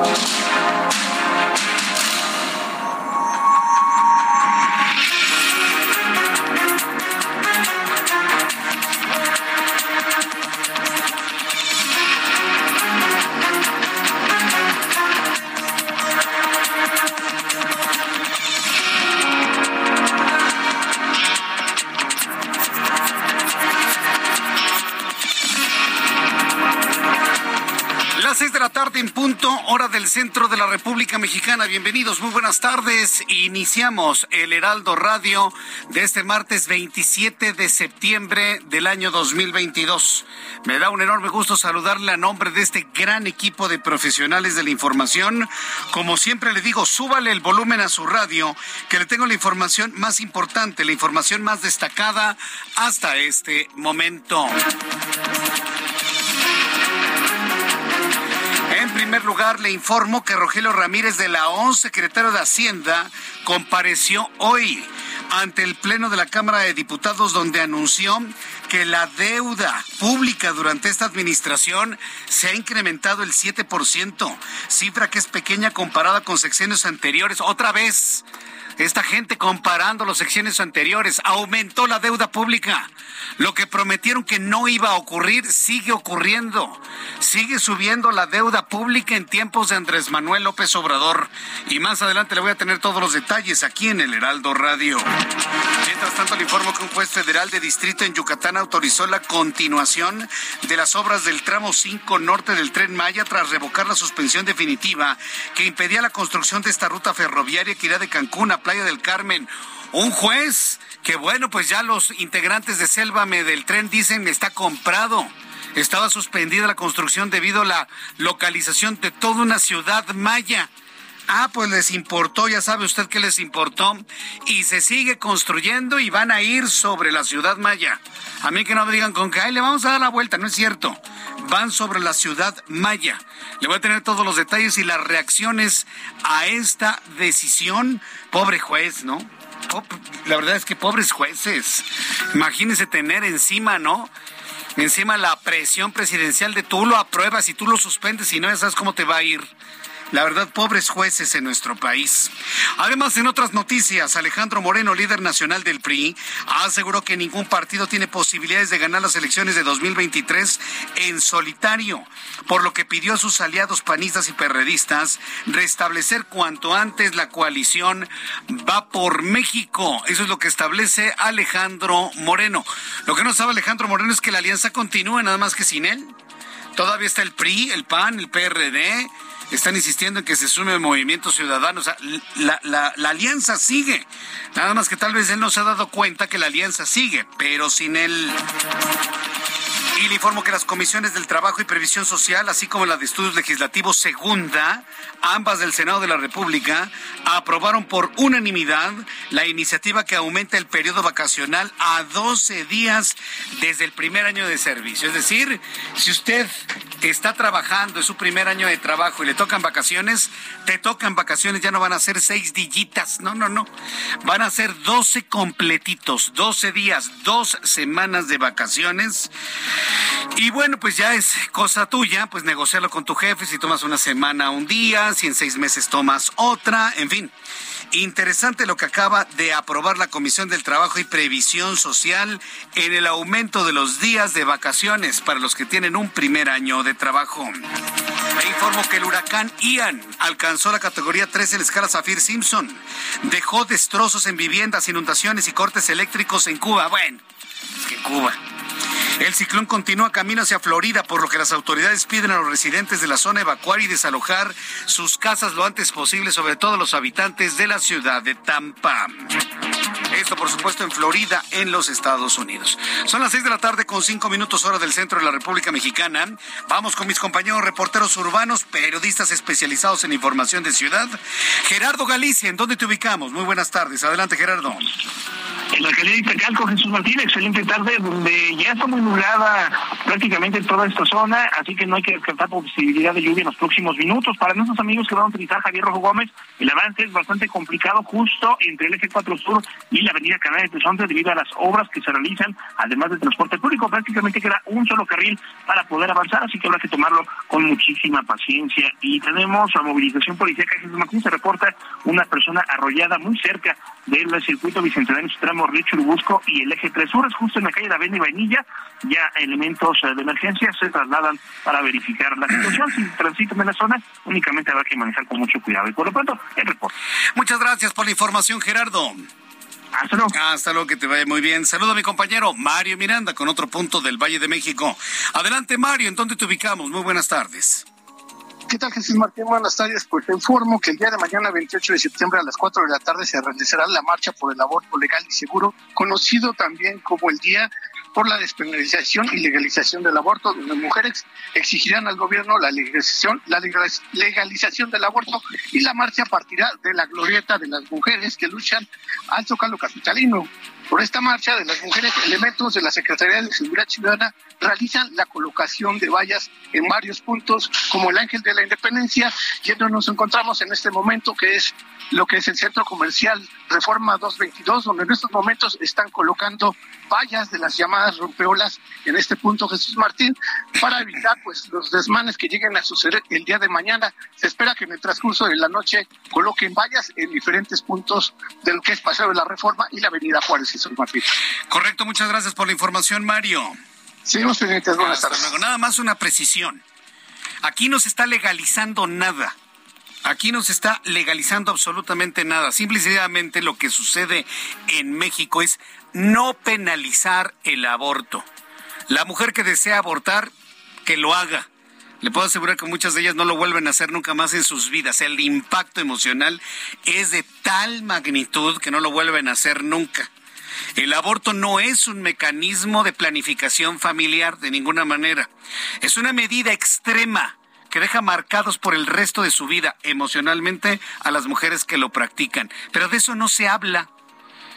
Las tarde en punto, hora del centro de la República Mexicana. Bienvenidos, muy buenas tardes. Iniciamos el Heraldo Radio de este martes 27 de septiembre del año 2022. Me da un enorme gusto saludarle a nombre de este gran equipo de profesionales de la información. Como siempre le digo, súbale el volumen a su radio, que le tengo la información más importante, la información más destacada hasta este momento. Primer lugar, le informo que Rogelio Ramírez de la ON, secretario de Hacienda, compareció hoy ante el Pleno de la Cámara de Diputados donde anunció que la deuda pública durante esta administración se ha incrementado el 7%, cifra que es pequeña comparada con sexenios anteriores. Otra vez, esta gente comparando los sexenios anteriores, aumentó la deuda pública. Lo que prometieron que no iba a ocurrir sigue ocurriendo. Sigue subiendo la deuda pública en tiempos de Andrés Manuel López Obrador. Y más adelante le voy a tener todos los detalles aquí en el Heraldo Radio. Mientras tanto, le informo que un juez federal de distrito en Yucatán autorizó la continuación de las obras del tramo 5 norte del tren Maya tras revocar la suspensión definitiva que impedía la construcción de esta ruta ferroviaria que irá de Cancún a Playa del Carmen. Un juez que bueno, pues ya los integrantes de Sélvame del tren dicen está comprado. Estaba suspendida la construcción debido a la localización de toda una ciudad maya. Ah, pues les importó, ya sabe usted que les importó. Y se sigue construyendo y van a ir sobre la ciudad maya. A mí que no me digan con que, ay, le vamos a dar la vuelta, no es cierto. Van sobre la ciudad maya. Le voy a tener todos los detalles y las reacciones a esta decisión. Pobre juez, ¿no? La verdad es que pobres jueces. Imagínense tener encima, ¿no? Encima la presión presidencial de tú lo apruebas y tú lo suspendes y no ya sabes cómo te va a ir. La verdad, pobres jueces en nuestro país. Además, en otras noticias, Alejandro Moreno, líder nacional del PRI, aseguró que ningún partido tiene posibilidades de ganar las elecciones de 2023 en solitario, por lo que pidió a sus aliados panistas y perredistas restablecer cuanto antes la coalición Va por México. Eso es lo que establece Alejandro Moreno. Lo que no sabe Alejandro Moreno es que la alianza continúa, nada más que sin él. Todavía está el PRI, el PAN, el PRD, están insistiendo en que se sume el movimiento ciudadano. O sea, la, la, alianza sigue. Nada más que tal vez él no se ha dado cuenta que la alianza sigue, pero sin él. Y le informo que las comisiones del Trabajo y Previsión Social, así como la de Estudios Legislativos Segunda, ambas del Senado de la República, aprobaron por unanimidad la iniciativa que aumenta el periodo vacacional a 12 días desde el primer año de servicio. Es decir, si usted está trabajando, es su primer año de trabajo y le tocan vacaciones, te tocan vacaciones, ya no van a ser seis dillitas, no, no, no. Van a ser 12 completitos, 12 días, dos semanas de vacaciones. Y bueno, pues ya es cosa tuya, pues negociarlo con tu jefe, si tomas una semana, un día, si en seis meses tomas otra, en fin. Interesante lo que acaba de aprobar la Comisión del Trabajo y Previsión Social en el aumento de los días de vacaciones para los que tienen un primer año de trabajo. Me informo que el huracán Ian alcanzó la categoría 3 en la escala Zafir Simpson. Dejó destrozos en viviendas, inundaciones y cortes eléctricos en Cuba. Bueno, es que Cuba. El ciclón continúa camino hacia Florida, por lo que las autoridades piden a los residentes de la zona evacuar y desalojar sus casas lo antes posible, sobre todo los habitantes de la ciudad de Tampa. Esto, por supuesto, en Florida, en los Estados Unidos. Son las seis de la tarde con cinco minutos hora del centro de la República Mexicana. Vamos con mis compañeros reporteros urbanos, periodistas especializados en información de ciudad. Gerardo Galicia, ¿en dónde te ubicamos? Muy buenas tardes. Adelante, Gerardo. En la alcaldía de Itacalco, Jesús Martín, excelente tarde, donde ya está muy nublada prácticamente toda esta zona, así que no hay que descartar posibilidad de lluvia en los próximos minutos. Para nuestros amigos que van a utilizar Javier Rojo Gómez, el avance es bastante complicado justo entre el eje 4 Sur y la avenida Canal de Tesonte debido a las obras que se realizan, además del transporte público. Prácticamente queda un solo carril para poder avanzar, así que habrá que tomarlo con muchísima paciencia. Y tenemos la movilización policial Jesús Martín, se reporta una persona arrollada muy cerca del circuito bicentenario tramo Río Churubusco y el eje 3 Sur, es justo en la calle de Avena y Vainilla. Ya elementos eh, de emergencia se trasladan para verificar la situación. Si transitan en la zona, únicamente habrá que manejar con mucho cuidado. Y por lo pronto, el reporte. Muchas gracias por la información, Gerardo. Hasta luego. Hasta luego, que te vaya muy bien. Saludo a mi compañero Mario Miranda con otro punto del Valle de México. Adelante, Mario, ¿en dónde te ubicamos? Muy buenas tardes. ¿Qué tal, Jesús Martín? Buenas tardes. Pues te informo que el día de mañana, 28 de septiembre, a las 4 de la tarde, se realizará la marcha por el aborto legal y seguro, conocido también como el Día por la despenalización y legalización del aborto, donde mujeres exigirán al gobierno la legalización, la legalización del aborto y la marcha partirá de la glorieta de las mujeres que luchan al Zócalo Capitalino. Por esta marcha de las mujeres, elementos de la Secretaría de Seguridad Ciudadana realizan la colocación de vallas en varios puntos, como el Ángel de la Independencia, y nos encontramos en este momento, que es lo que es el centro comercial Reforma 222, donde en estos momentos están colocando vallas de las llamadas rompeolas en este punto Jesús Martín para evitar pues los desmanes que lleguen a suceder el día de mañana. Se espera que en el transcurso de la noche coloquen vallas en diferentes puntos de lo que es Paseo de la Reforma y la Avenida Juárez Jesús Martín. Correcto, muchas gracias por la información, Mario. Seguimos pendientes, buenas tardes. Nada más una precisión. Aquí no se está legalizando nada. Aquí no se está legalizando absolutamente nada. Simplemente lo que sucede en México es no penalizar el aborto. La mujer que desea abortar, que lo haga. Le puedo asegurar que muchas de ellas no lo vuelven a hacer nunca más en sus vidas. El impacto emocional es de tal magnitud que no lo vuelven a hacer nunca. El aborto no es un mecanismo de planificación familiar de ninguna manera. Es una medida extrema que deja marcados por el resto de su vida emocionalmente a las mujeres que lo practican. Pero de eso no se habla.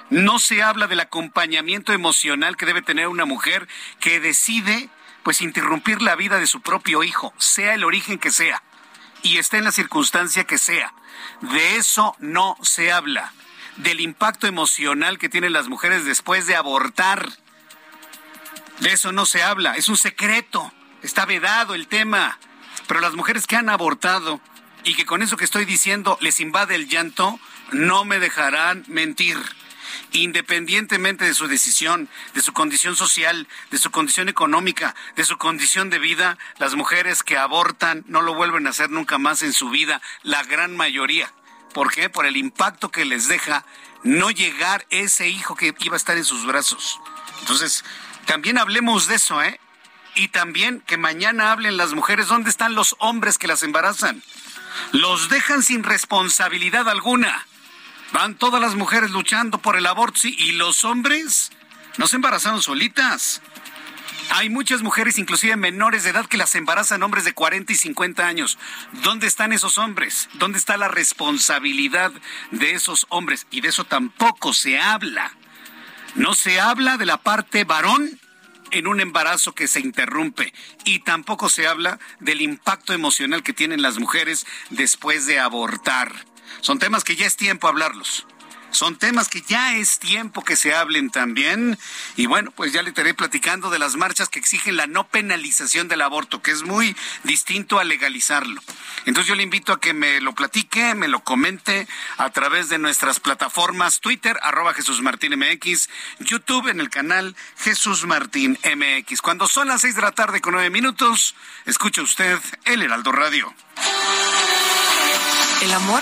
No se habla del acompañamiento emocional que debe tener una mujer que decide pues interrumpir la vida de su propio hijo, sea el origen que sea, y esté en la circunstancia que sea. De eso no se habla. Del impacto emocional que tienen las mujeres después de abortar. De eso no se habla. Es un secreto. Está vedado el tema. Pero las mujeres que han abortado y que con eso que estoy diciendo les invade el llanto, no me dejarán mentir. Independientemente de su decisión, de su condición social, de su condición económica, de su condición de vida, las mujeres que abortan no lo vuelven a hacer nunca más en su vida, la gran mayoría. ¿Por qué? Por el impacto que les deja no llegar ese hijo que iba a estar en sus brazos. Entonces, también hablemos de eso, ¿eh? Y también que mañana hablen las mujeres dónde están los hombres que las embarazan. Los dejan sin responsabilidad alguna. Van todas las mujeres luchando por el aborto sí, y los hombres no se embarazaron solitas. Hay muchas mujeres, inclusive menores de edad, que las embarazan hombres de 40 y 50 años. ¿Dónde están esos hombres? ¿Dónde está la responsabilidad de esos hombres? Y de eso tampoco se habla. No se habla de la parte varón en un embarazo que se interrumpe y tampoco se habla del impacto emocional que tienen las mujeres después de abortar. Son temas que ya es tiempo hablarlos. Son temas que ya es tiempo que se hablen también. Y bueno, pues ya le estaré platicando de las marchas que exigen la no penalización del aborto, que es muy distinto a legalizarlo. Entonces yo le invito a que me lo platique, me lo comente a través de nuestras plataformas Twitter, arroba Jesús Martín MX, YouTube en el canal Jesús Martín MX. Cuando son las seis de la tarde con nueve minutos, escucha usted El Heraldo Radio. El amor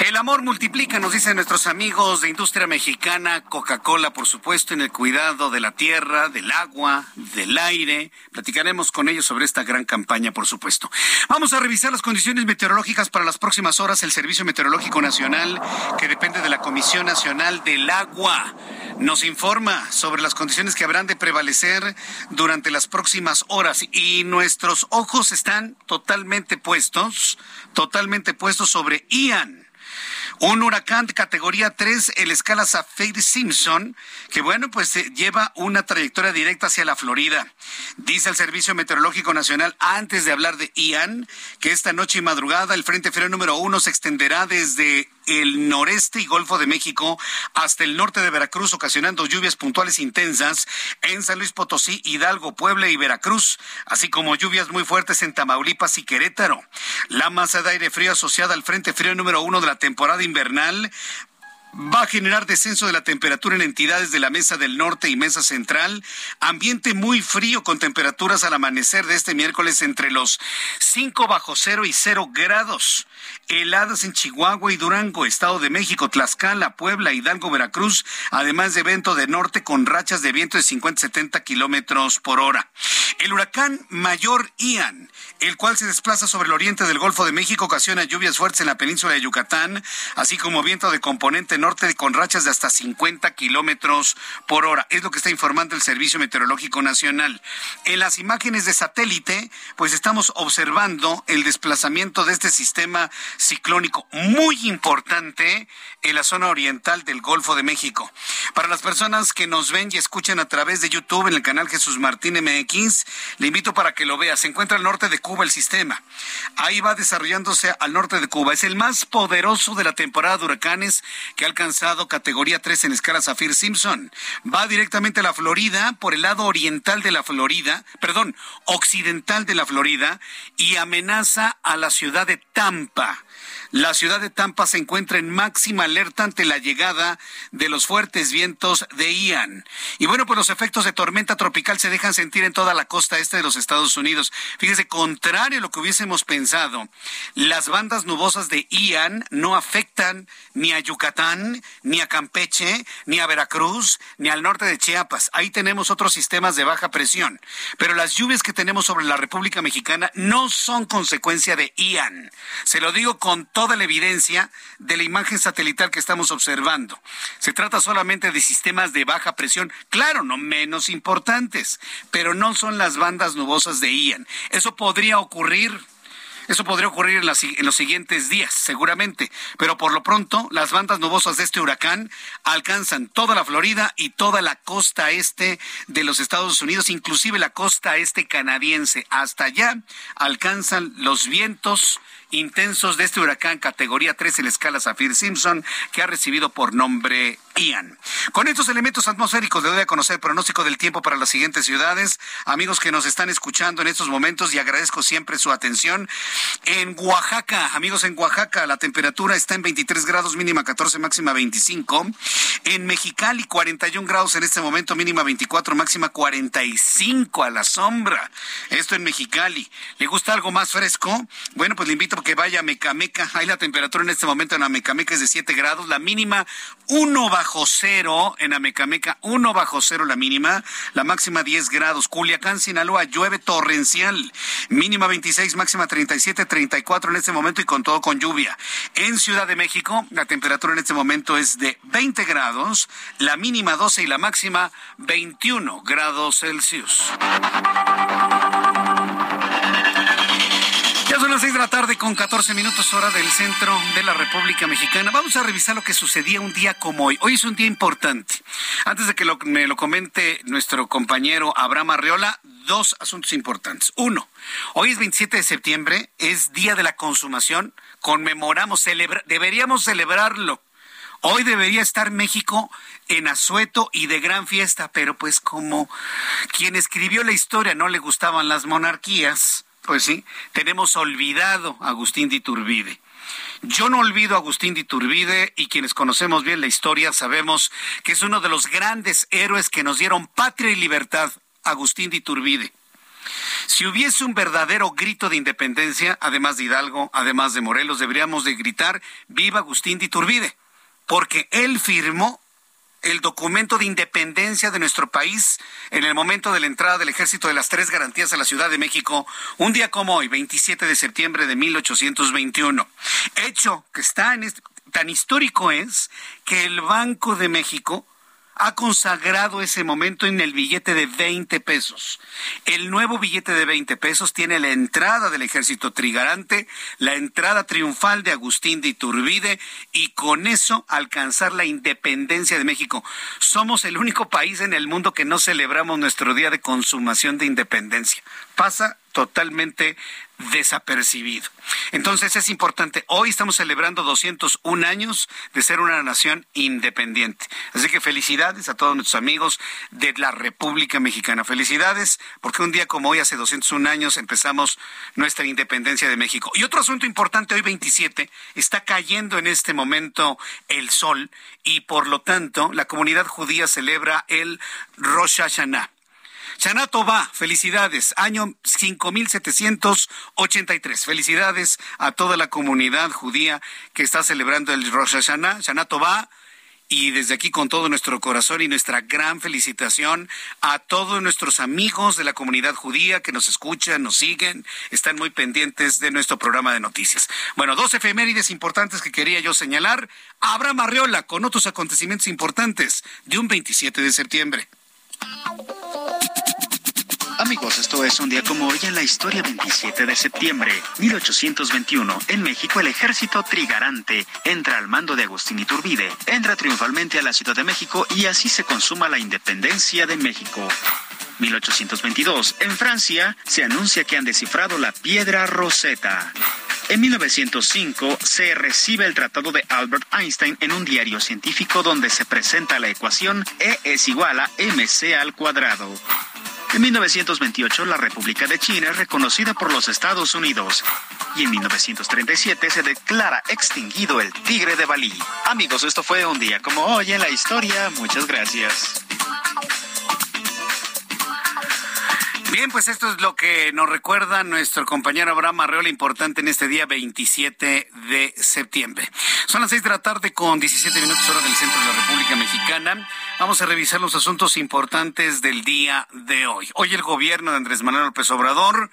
El amor multiplica, nos dicen nuestros amigos de industria mexicana, Coca-Cola, por supuesto, en el cuidado de la tierra, del agua, del aire. Platicaremos con ellos sobre esta gran campaña, por supuesto. Vamos a revisar las condiciones meteorológicas para las próximas horas. El Servicio Meteorológico Nacional, que depende de la Comisión Nacional del Agua, nos informa sobre las condiciones que habrán de prevalecer durante las próximas horas. Y nuestros ojos están totalmente puestos, totalmente puestos sobre Ian un huracán de categoría 3, el escala Saffir Simpson, que bueno, pues eh, lleva una trayectoria directa hacia la Florida. Dice el Servicio Meteorológico Nacional, antes de hablar de Ian, que esta noche y madrugada el Frente Frío número uno se extenderá desde el noreste y Golfo de México hasta el norte de Veracruz, ocasionando lluvias puntuales intensas en San Luis Potosí, Hidalgo, Puebla y Veracruz, así como lluvias muy fuertes en Tamaulipas y Querétaro. La masa de aire frío asociada al Frente Frío número uno de la temporada invernal va a generar descenso de la temperatura en entidades de la Mesa del Norte y Mesa Central, ambiente muy frío con temperaturas al amanecer de este miércoles entre los 5 bajo cero y 0 grados heladas en Chihuahua y Durango, Estado de México, Tlaxcala, Puebla, Hidalgo, Veracruz, además de viento de norte con rachas de viento de 50-70 kilómetros por hora. El huracán mayor Ian, el cual se desplaza sobre el oriente del Golfo de México, ocasiona lluvias fuertes en la península de Yucatán, así como viento de componente norte con rachas de hasta 50 kilómetros por hora. Es lo que está informando el Servicio Meteorológico Nacional. En las imágenes de satélite, pues estamos observando el desplazamiento de este sistema ciclónico muy importante en la zona oriental del Golfo de México. Para las personas que nos ven y escuchan a través de YouTube en el canal Jesús Martín MX, le invito para que lo vea. Se encuentra al norte de Cuba el sistema. Ahí va desarrollándose al norte de Cuba. Es el más poderoso de la temporada de huracanes que ha alcanzado categoría 3 en escala Zafir Simpson. Va directamente a la Florida por el lado oriental de la Florida, perdón, occidental de la Florida y amenaza a la ciudad de Tampa. La ciudad de Tampa se encuentra en máxima alerta ante la llegada de los fuertes vientos de Ian. Y bueno, pues los efectos de tormenta tropical se dejan sentir en toda la costa este de los Estados Unidos. Fíjese, contrario a lo que hubiésemos pensado, las bandas nubosas de Ian no afectan ni a Yucatán, ni a Campeche, ni a Veracruz, ni al norte de Chiapas. Ahí tenemos otros sistemas de baja presión. Pero las lluvias que tenemos sobre la República Mexicana no son consecuencia de Ian. Se lo digo con todo toda la evidencia de la imagen satelital que estamos observando. Se trata solamente de sistemas de baja presión, claro, no menos importantes, pero no son las bandas nubosas de Ian. Eso podría ocurrir eso podría ocurrir en, en, los siguientes días, seguramente, pero por lo pronto las bandas nubosas de este huracán alcanzan toda la Florida y toda la costa este de los Estados Unidos, inclusive la costa este canadiense. Hasta allá alcanzan los vientos intensos de este huracán categoría 3 en la escala Zafir Simpson que ha recibido por nombre Ian. Con estos elementos atmosféricos le doy a conocer el pronóstico del tiempo para las siguientes ciudades. Amigos que nos están escuchando en estos momentos y agradezco siempre su atención. En Oaxaca, amigos en Oaxaca, la temperatura está en 23 grados, mínima 14, máxima 25. En Mexicali, 41 grados en este momento, mínima 24, máxima 45 a la sombra. Esto en Mexicali. ¿Le gusta algo más fresco? Bueno, pues le invito a que vaya a Mecameca. Ahí la temperatura en este momento en Amecameca es de 7 grados, la mínima 1 bajo cero en Amecameca, 1 bajo cero la mínima, la máxima 10 grados. Culiacán, Sinaloa, llueve torrencial, mínima 26, máxima 37, 34 en este momento y con todo con lluvia. En Ciudad de México, la temperatura en este momento es de 20 grados, la mínima 12 y la máxima 21 grados Celsius. Las 6 de la tarde con 14 minutos hora del centro de la República Mexicana. Vamos a revisar lo que sucedía un día como hoy. Hoy es un día importante. Antes de que me lo comente nuestro compañero Abraham Arreola, dos asuntos importantes. Uno, hoy es 27 de septiembre, es Día de la Consumación. Conmemoramos, deberíamos celebrarlo. Hoy debería estar México en asueto y de gran fiesta, pero pues como quien escribió la historia no le gustaban las monarquías, pues sí, tenemos olvidado a Agustín de Iturbide. Yo no olvido a Agustín de Iturbide y quienes conocemos bien la historia sabemos que es uno de los grandes héroes que nos dieron patria y libertad, Agustín de Iturbide. Si hubiese un verdadero grito de independencia, además de Hidalgo, además de Morelos, deberíamos de gritar viva Agustín de Iturbide, porque él firmó el documento de independencia de nuestro país en el momento de la entrada del Ejército de las Tres Garantías a la Ciudad de México, un día como hoy, 27 de septiembre de 1821. Hecho que está en este, tan histórico es que el Banco de México ha consagrado ese momento en el billete de 20 pesos. El nuevo billete de 20 pesos tiene la entrada del ejército trigarante, la entrada triunfal de Agustín de Iturbide y con eso alcanzar la independencia de México. Somos el único país en el mundo que no celebramos nuestro día de consumación de independencia. Pasa totalmente desapercibido. Entonces es importante, hoy estamos celebrando 201 años de ser una nación independiente. Así que felicidades a todos nuestros amigos de la República Mexicana. Felicidades porque un día como hoy, hace 201 años, empezamos nuestra independencia de México. Y otro asunto importante, hoy 27, está cayendo en este momento el sol y por lo tanto la comunidad judía celebra el Rosh Hashanah. Chanato va, felicidades, año 5783. Felicidades a toda la comunidad judía que está celebrando el Rosh Hashanah. Chanato va. Y desde aquí con todo nuestro corazón y nuestra gran felicitación a todos nuestros amigos de la comunidad judía que nos escuchan, nos siguen, están muy pendientes de nuestro programa de noticias. Bueno, dos efemérides importantes que quería yo señalar. Abraham Arreola con otros acontecimientos importantes de un 27 de septiembre. Amigos, esto es un día como hoy en la historia 27 de septiembre 1821. En México el ejército trigarante entra al mando de Agustín Iturbide, entra triunfalmente a la Ciudad de México y así se consuma la independencia de México. 1822. En Francia se anuncia que han descifrado la piedra Rosetta. En 1905 se recibe el tratado de Albert Einstein en un diario científico donde se presenta la ecuación E es igual a mc al cuadrado. En 1928, la República de China es reconocida por los Estados Unidos. Y en 1937 se declara extinguido el tigre de Balí. Amigos, esto fue un día como hoy en la historia. Muchas gracias. Bien, pues esto es lo que nos recuerda nuestro compañero Abraham Arreola, importante en este día 27 de septiembre. Son las 6 de la tarde con 17 minutos hora del centro de la República Mexicana. Vamos a revisar los asuntos importantes del día de hoy. Hoy el gobierno de Andrés Manuel López Obrador,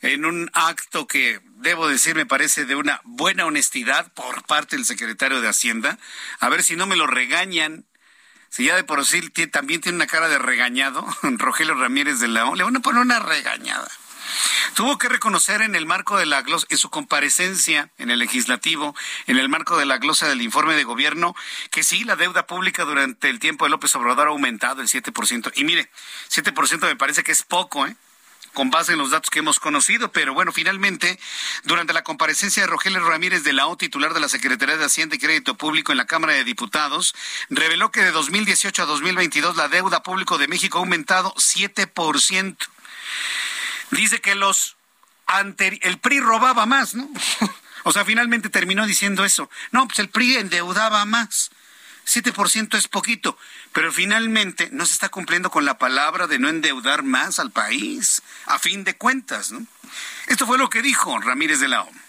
en un acto que debo decir me parece de una buena honestidad por parte del secretario de Hacienda, a ver si no me lo regañan si ya de por sí también tiene una cara de regañado, Rogelio Ramírez de O, le van a poner una regañada. Tuvo que reconocer en el marco de la glosa, en su comparecencia en el legislativo, en el marco de la glosa del informe de gobierno, que sí, la deuda pública durante el tiempo de López Obrador ha aumentado el 7%. Y mire, 7% me parece que es poco, ¿eh? Con base en los datos que hemos conocido, pero bueno, finalmente, durante la comparecencia de Rogelio Ramírez de la O, titular de la Secretaría de Hacienda y Crédito Público en la Cámara de Diputados, reveló que de 2018 a 2022 la deuda pública de México ha aumentado 7%. Dice que los el PRI robaba más, ¿no? o sea, finalmente terminó diciendo eso. No, pues el PRI endeudaba más. 7% es poquito, pero finalmente no se está cumpliendo con la palabra de no endeudar más al país, a fin de cuentas. ¿no? Esto fue lo que dijo Ramírez de la OMS.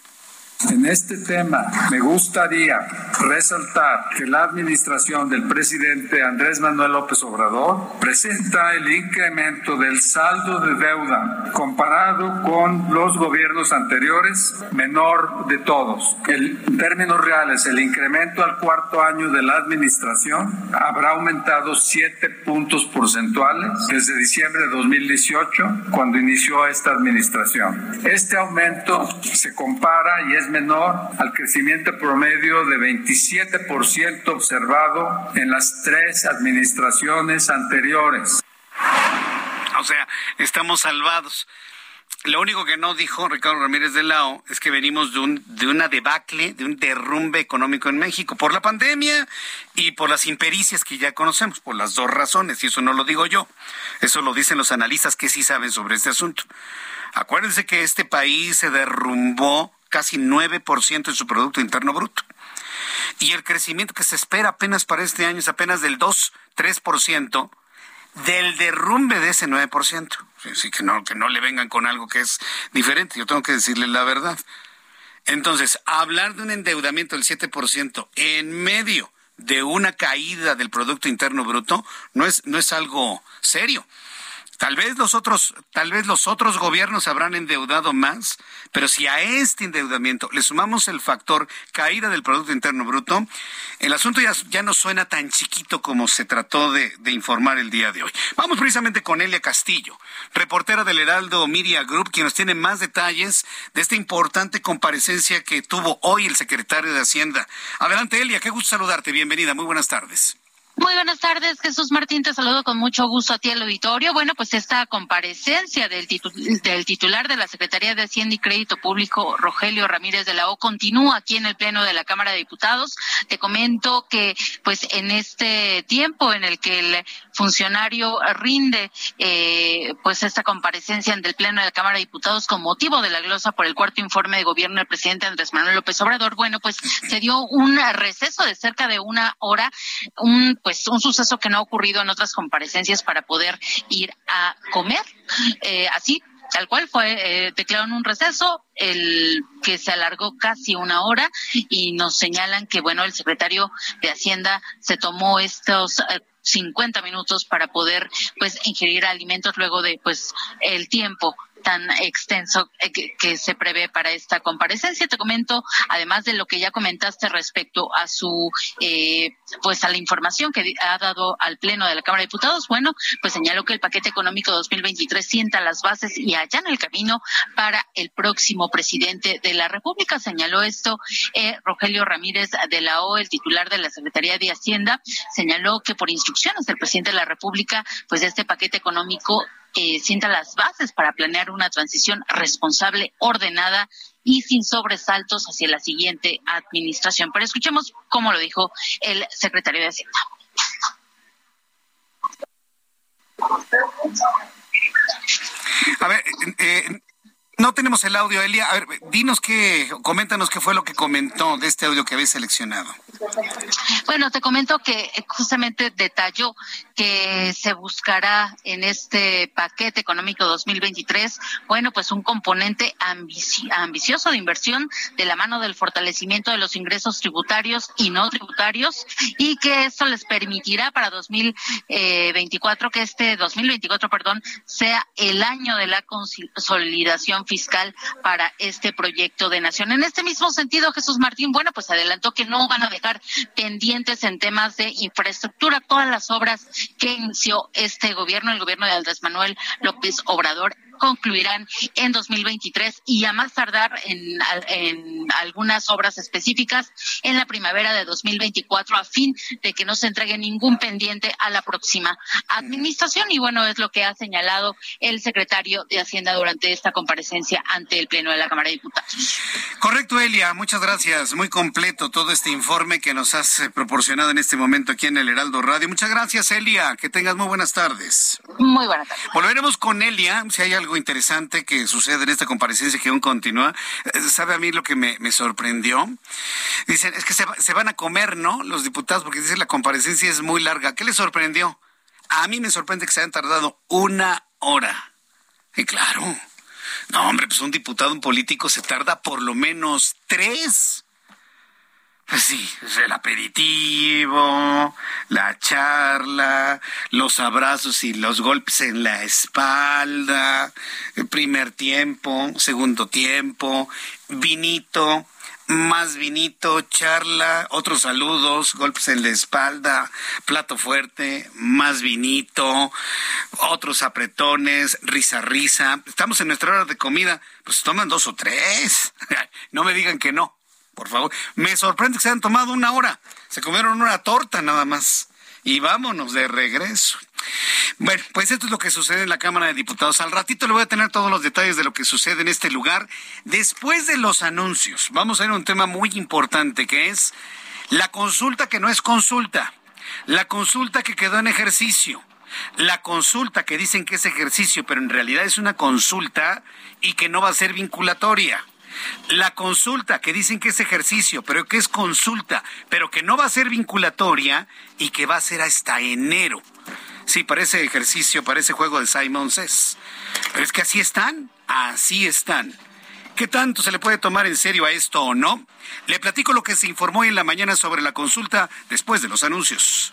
En este tema me gustaría resaltar que la administración del presidente Andrés Manuel López Obrador presenta el incremento del saldo de deuda comparado con los gobiernos anteriores menor de todos. El, en términos reales, el incremento al cuarto año de la administración habrá aumentado 7 puntos porcentuales desde diciembre de 2018, cuando inició esta administración. Este aumento se compara y es menor al crecimiento promedio de 27% observado en las tres administraciones anteriores. O sea, estamos salvados. Lo único que no dijo Ricardo Ramírez de Lao es que venimos de, un, de una debacle, de un derrumbe económico en México, por la pandemia y por las impericias que ya conocemos, por las dos razones, y eso no lo digo yo, eso lo dicen los analistas que sí saben sobre este asunto. Acuérdense que este país se derrumbó casi 9% en su Producto Interno Bruto. Y el crecimiento que se espera apenas para este año es apenas del 2, 3% del derrumbe de ese 9%. Sí, que no, que no le vengan con algo que es diferente. Yo tengo que decirle la verdad. Entonces, hablar de un endeudamiento del 7% en medio de una caída del Producto Interno Bruto no es, no es algo serio. Tal vez los otros, tal vez los otros gobiernos habrán endeudado más, pero si a este endeudamiento le sumamos el factor caída del Producto Interno Bruto, el asunto ya, no suena tan chiquito como se trató de, de, informar el día de hoy. Vamos precisamente con Elia Castillo, reportera del Heraldo Media Group, quien nos tiene más detalles de esta importante comparecencia que tuvo hoy el secretario de Hacienda. Adelante, Elia, qué gusto saludarte. Bienvenida, muy buenas tardes. Muy buenas tardes, Jesús Martín, te saludo con mucho gusto a ti al auditorio. Bueno, pues esta comparecencia del, del titular de la Secretaría de Hacienda y Crédito Público, Rogelio Ramírez de la O, continúa aquí en el Pleno de la Cámara de Diputados. Te comento que, pues, en este tiempo en el que el funcionario rinde, eh, pues, esta comparecencia en el Pleno de la Cámara de Diputados con motivo de la glosa por el cuarto informe de gobierno del presidente Andrés Manuel López Obrador, bueno, pues, se dio un receso de cerca de una hora, un pues un suceso que no ha ocurrido en otras comparecencias para poder ir a comer. Eh, así tal cual fue eh, declarado en un receso el que se alargó casi una hora y nos señalan que bueno el secretario de hacienda se tomó estos eh, 50 minutos para poder pues ingerir alimentos luego de pues el tiempo tan extenso que, que, se prevé para esta comparecencia. Te comento, además de lo que ya comentaste respecto a su, eh, pues a la información que ha dado al Pleno de la Cámara de Diputados, bueno, pues señaló que el paquete económico 2023 sienta las bases y allana el camino para el próximo presidente de la República. Señaló esto eh, Rogelio Ramírez de la O, el titular de la Secretaría de Hacienda, señaló que por instrucciones del presidente de la República, pues este paquete económico eh, sienta las bases para planear una transición responsable, ordenada y sin sobresaltos hacia la siguiente administración. Pero escuchemos cómo lo dijo el secretario de Hacienda. A ver, eh, no tenemos el audio, Elia. A ver, dinos qué, coméntanos qué fue lo que comentó de este audio que habéis seleccionado. Bueno, te comento que justamente detalló que se buscará en este paquete económico 2023, bueno, pues un componente ambici ambicioso de inversión de la mano del fortalecimiento de los ingresos tributarios y no tributarios y que eso les permitirá para 2024 que este 2024, perdón, sea el año de la consolidación fiscal para este proyecto de nación. En este mismo sentido, Jesús Martín, bueno, pues adelantó que no van a dejar pendientes en temas de infraestructura todas las obras que inició este gobierno, el gobierno de Andrés Manuel López Obrador concluirán en 2023 y a más tardar en, en, algunas obras específicas en la primavera de 2024 a fin de que no se entregue ningún pendiente a la próxima administración y bueno es lo que ha señalado el secretario de Hacienda durante esta comparecencia ante el pleno de la Cámara de Diputados. Correcto Elia, muchas gracias, muy completo todo este informe que nos has eh, proporcionado en este momento aquí en el Heraldo Radio. Muchas gracias Elia, que tengas muy buenas tardes. Muy buenas tardes. Volveremos con Elia si hay algo interesante que sucede en esta comparecencia que aún continúa. Eh, ¿Sabe a mí lo que me, me sorprendió? Dicen, es que se, se, van a comer, ¿no? Los diputados, porque dicen la comparecencia es muy larga. ¿Qué les sorprendió? A mí me sorprende que se hayan tardado una hora. Y claro. No, hombre, pues un diputado, un político se tarda por lo menos tres. Sí, el aperitivo, la charla, los abrazos y los golpes en la espalda, primer tiempo, segundo tiempo, vinito, más vinito, charla, otros saludos, golpes en la espalda, plato fuerte, más vinito, otros apretones, risa, risa. Estamos en nuestra hora de comida, pues toman dos o tres. No me digan que no por favor. Me sorprende que se hayan tomado una hora. Se comieron una torta nada más. Y vámonos de regreso. Bueno, pues esto es lo que sucede en la Cámara de Diputados. Al ratito le voy a tener todos los detalles de lo que sucede en este lugar. Después de los anuncios, vamos a ver un tema muy importante que es la consulta que no es consulta, la consulta que quedó en ejercicio, la consulta que dicen que es ejercicio, pero en realidad es una consulta y que no va a ser vinculatoria. La consulta, que dicen que es ejercicio, pero que es consulta, pero que no va a ser vinculatoria y que va a ser hasta enero. Sí, parece ejercicio, parece juego de Simon Says. Pero es que así están, así están. ¿Qué tanto se le puede tomar en serio a esto o no? Le platico lo que se informó en la mañana sobre la consulta después de los anuncios.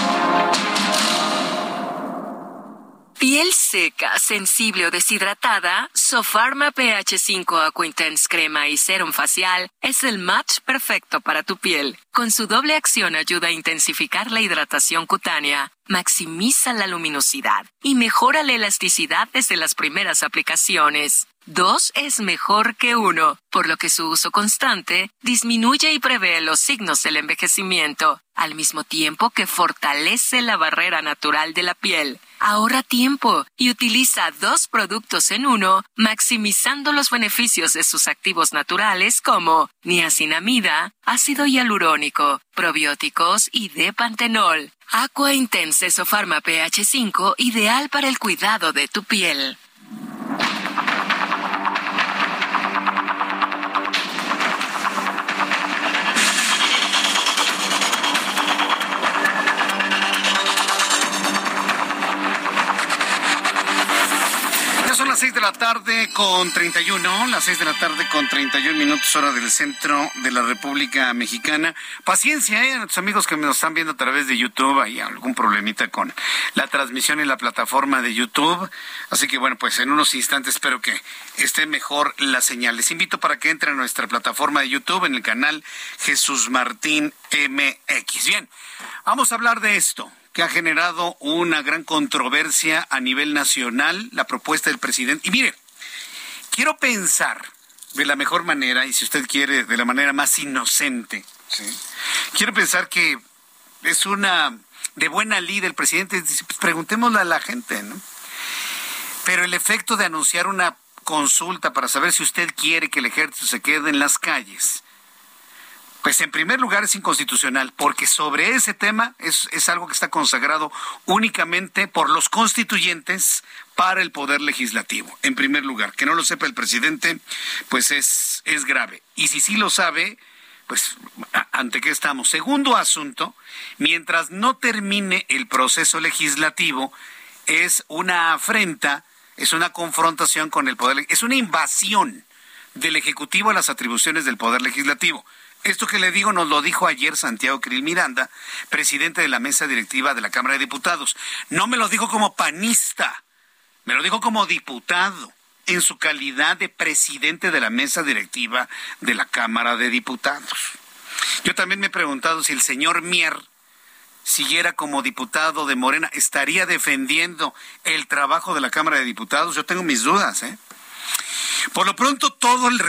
Piel seca, sensible o deshidratada, Sofarma pH 5 Aquintense Crema y Serum Facial es el match perfecto para tu piel. Con su doble acción ayuda a intensificar la hidratación cutánea, maximiza la luminosidad y mejora la elasticidad desde las primeras aplicaciones. Dos es mejor que uno, por lo que su uso constante disminuye y prevé los signos del envejecimiento, al mismo tiempo que fortalece la barrera natural de la piel. Ahorra tiempo y utiliza dos productos en uno, maximizando los beneficios de sus activos naturales como niacinamida, ácido hialurónico, probióticos y depantenol. Aqua Intense Sofarma pH 5, ideal para el cuidado de tu piel. Las seis de la tarde con 31, las seis de la tarde con 31 minutos hora del centro de la República Mexicana. Paciencia, ¿eh? A nuestros amigos que nos están viendo a través de YouTube, hay algún problemita con la transmisión en la plataforma de YouTube. Así que bueno, pues en unos instantes espero que esté mejor la señal. Les invito para que entren a nuestra plataforma de YouTube en el canal Jesús Martín MX. Bien, vamos a hablar de esto que ha generado una gran controversia a nivel nacional, la propuesta del presidente. Y mire, quiero pensar de la mejor manera, y si usted quiere, de la manera más inocente, quiero pensar que es una de buena ley del presidente, pues preguntémosle a la gente, ¿no? Pero el efecto de anunciar una consulta para saber si usted quiere que el ejército se quede en las calles, pues en primer lugar es inconstitucional, porque sobre ese tema es, es, algo que está consagrado únicamente por los constituyentes para el poder legislativo. En primer lugar, que no lo sepa el presidente, pues es, es grave. Y si sí lo sabe, pues ante qué estamos. Segundo asunto, mientras no termine el proceso legislativo, es una afrenta, es una confrontación con el poder, es una invasión del Ejecutivo a las atribuciones del Poder Legislativo. Esto que le digo nos lo dijo ayer Santiago Krill Miranda, presidente de la mesa directiva de la Cámara de Diputados. No me lo dijo como panista, me lo dijo como diputado, en su calidad de presidente de la mesa directiva de la Cámara de Diputados. Yo también me he preguntado si el señor Mier siguiera como diputado de Morena, ¿estaría defendiendo el trabajo de la Cámara de Diputados? Yo tengo mis dudas, ¿eh? Por lo pronto, todo el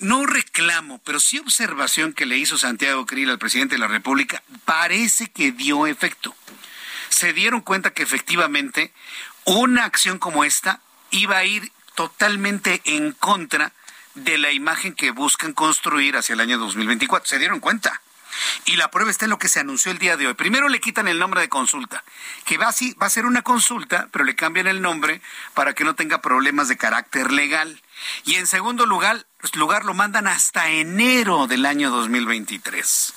no reclamo, pero sí observación que le hizo Santiago Krill al presidente de la República, parece que dio efecto. Se dieron cuenta que efectivamente una acción como esta iba a ir totalmente en contra de la imagen que buscan construir hacia el año 2024. Se dieron cuenta. Y la prueba está en lo que se anunció el día de hoy. Primero le quitan el nombre de consulta, que va, así, va a ser una consulta, pero le cambian el nombre para que no tenga problemas de carácter legal. Y en segundo lugar, lugar lo mandan hasta enero del año 2023.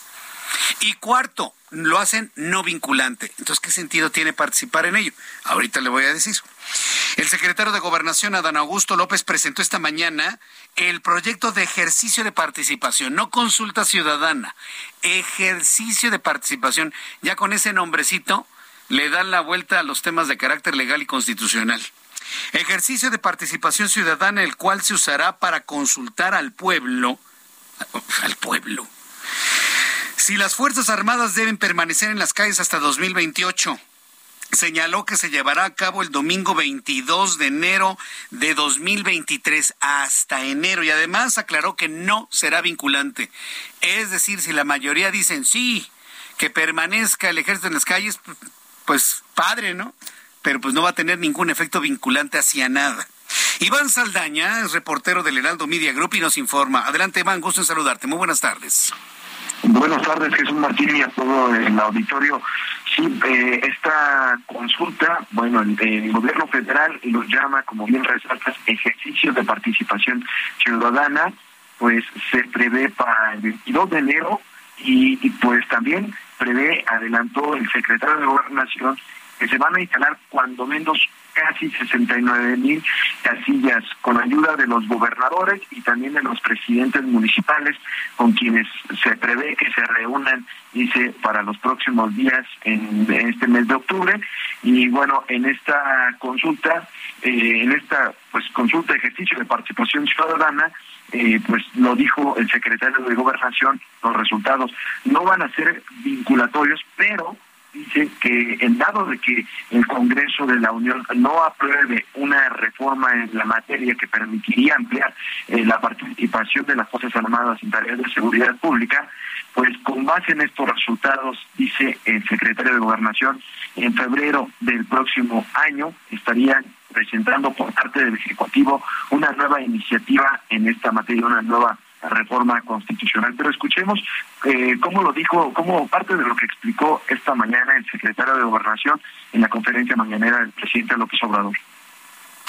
Y cuarto, lo hacen no vinculante. Entonces, ¿qué sentido tiene participar en ello? Ahorita le voy a decir. El secretario de Gobernación, Adán Augusto López, presentó esta mañana el proyecto de ejercicio de participación, no consulta ciudadana, ejercicio de participación. Ya con ese nombrecito le dan la vuelta a los temas de carácter legal y constitucional. Ejercicio de participación ciudadana, el cual se usará para consultar al pueblo, al pueblo, si las Fuerzas Armadas deben permanecer en las calles hasta 2028 señaló que se llevará a cabo el domingo 22 de enero de 2023 hasta enero y además aclaró que no será vinculante. Es decir, si la mayoría dicen sí, que permanezca el ejército en las calles, pues padre, ¿no? Pero pues no va a tener ningún efecto vinculante hacia nada. Iván Saldaña es reportero del Heraldo Media Group y nos informa. Adelante, Iván, gusto en saludarte. Muy buenas tardes. Buenas tardes, Jesús Martín y a todo el auditorio. Sí, eh, esta consulta, bueno, el, gobierno federal lo llama, como bien resaltas, ejercicio de participación ciudadana, pues se prevé para el 22 de enero y, y pues también prevé, adelantó el secretario de Gobernación, que se van a instalar cuando menos casi 69 mil casillas con ayuda de los gobernadores y también de los presidentes municipales con quienes se prevé que se reúnan, dice, para los próximos días en este mes de octubre. Y bueno, en esta consulta, eh, en esta pues consulta ejercicio de participación ciudadana, eh, pues lo dijo el secretario de Gobernación, los resultados no van a ser vinculatorios, pero dice que en dado de que el Congreso de la Unión no apruebe una reforma en la materia que permitiría ampliar eh, la participación de las Fuerzas Armadas en tareas de seguridad pública, pues con base en estos resultados, dice el secretario de Gobernación, en febrero del próximo año estarían presentando por parte del Ejecutivo una nueva iniciativa en esta materia, una nueva reforma constitucional. Pero escuchemos eh, cómo lo dijo, como parte de lo que explicó esta mañana el secretario de Gobernación en la conferencia mañanera del presidente López Obrador.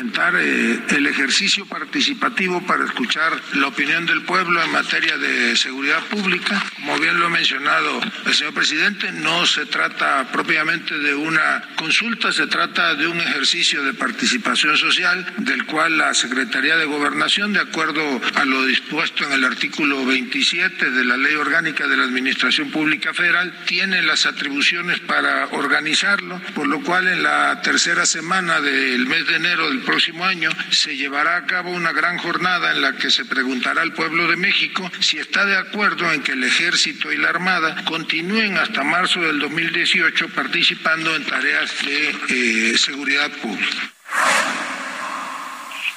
Eh, el ejercicio participativo para escuchar la opinión del pueblo en materia de seguridad pública. Como bien lo ha mencionado el señor presidente, no se trata propiamente de una consulta, se trata de un ejercicio de participación social del cual la Secretaría de Gobernación, de acuerdo a lo dispuesto en el artículo 27 de la Ley Orgánica de la Administración Pública Federal, tiene las atribuciones para organizarlo, por lo cual en la tercera semana del mes de enero del próximo año se llevará a cabo una gran jornada en la que se preguntará al pueblo de México si está de acuerdo en que el ejército y la armada continúen hasta marzo del 2018 participando en tareas de eh, seguridad pública.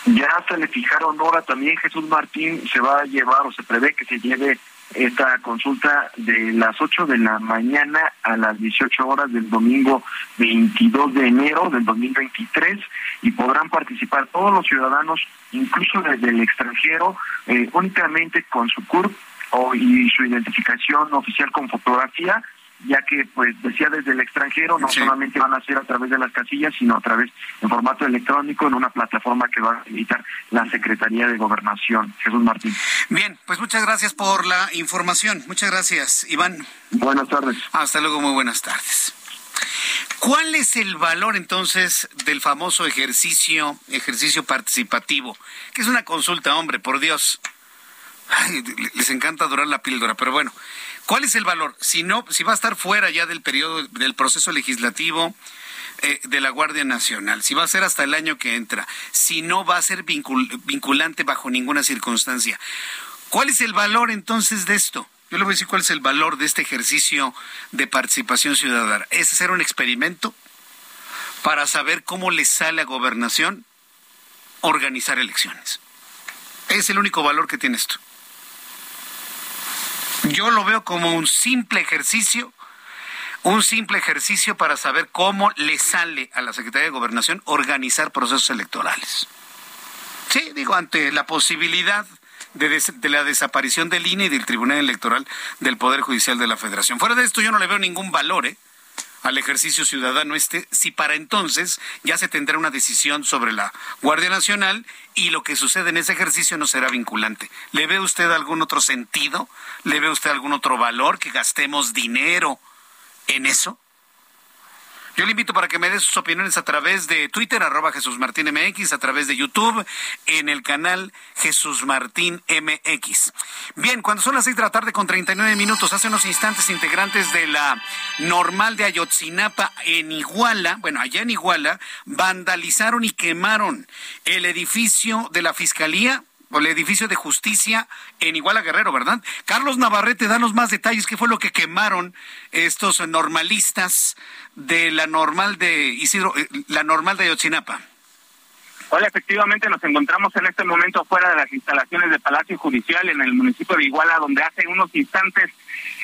Ya se le fijaron hora también Jesús Martín, se va a llevar o se prevé que se lleve esta consulta de las 8 de la mañana a las 18 horas del domingo 22 de enero del 2023 y podrán participar todos los ciudadanos, incluso desde el extranjero, eh, únicamente con su CURP o, y su identificación oficial con fotografía ya que pues decía desde el extranjero no solamente van a ser a través de las casillas sino a través en formato electrónico en una plataforma que va a editar la Secretaría de Gobernación. Jesús Martín. Bien pues muchas gracias por la información. Muchas gracias Iván. Buenas tardes. Hasta luego muy buenas tardes. ¿Cuál es el valor entonces del famoso ejercicio ejercicio participativo? Que es una consulta, hombre, por Dios. les encanta durar la píldora, pero bueno, ¿Cuál es el valor? Si no, si va a estar fuera ya del periodo del proceso legislativo eh, de la Guardia Nacional, si va a ser hasta el año que entra, si no va a ser vinculante bajo ninguna circunstancia. ¿Cuál es el valor entonces de esto? Yo le voy a decir cuál es el valor de este ejercicio de participación ciudadana. Es hacer un experimento para saber cómo le sale a gobernación organizar elecciones. Es el único valor que tiene esto. Yo lo veo como un simple ejercicio, un simple ejercicio para saber cómo le sale a la Secretaría de Gobernación organizar procesos electorales. Sí, digo, ante la posibilidad de, de, la desaparición del INE y del Tribunal Electoral del Poder Judicial de la Federación. Fuera de esto yo no le veo ningún valor, ¿eh? Al ejercicio ciudadano este, si para entonces ya se tendrá una decisión sobre la Guardia Nacional y lo que sucede en ese ejercicio no será vinculante. ¿Le ve usted algún otro sentido? ¿Le ve usted algún otro valor que gastemos dinero en eso? Yo le invito para que me dé sus opiniones a través de Twitter, arroba Jesús Martín MX, a través de YouTube, en el canal Jesús Martín MX. Bien, cuando son las seis de la tarde con 39 minutos, hace unos instantes integrantes de la normal de Ayotzinapa en Iguala, bueno, allá en Iguala, vandalizaron y quemaron el edificio de la Fiscalía el edificio de justicia en Iguala Guerrero, ¿verdad? Carlos Navarrete, danos más detalles. ¿Qué fue lo que quemaron estos normalistas de la normal de Isidro, eh, la normal de Ayotzinapa? Hola, efectivamente nos encontramos en este momento fuera de las instalaciones del Palacio Judicial en el municipio de Iguala, donde hace unos instantes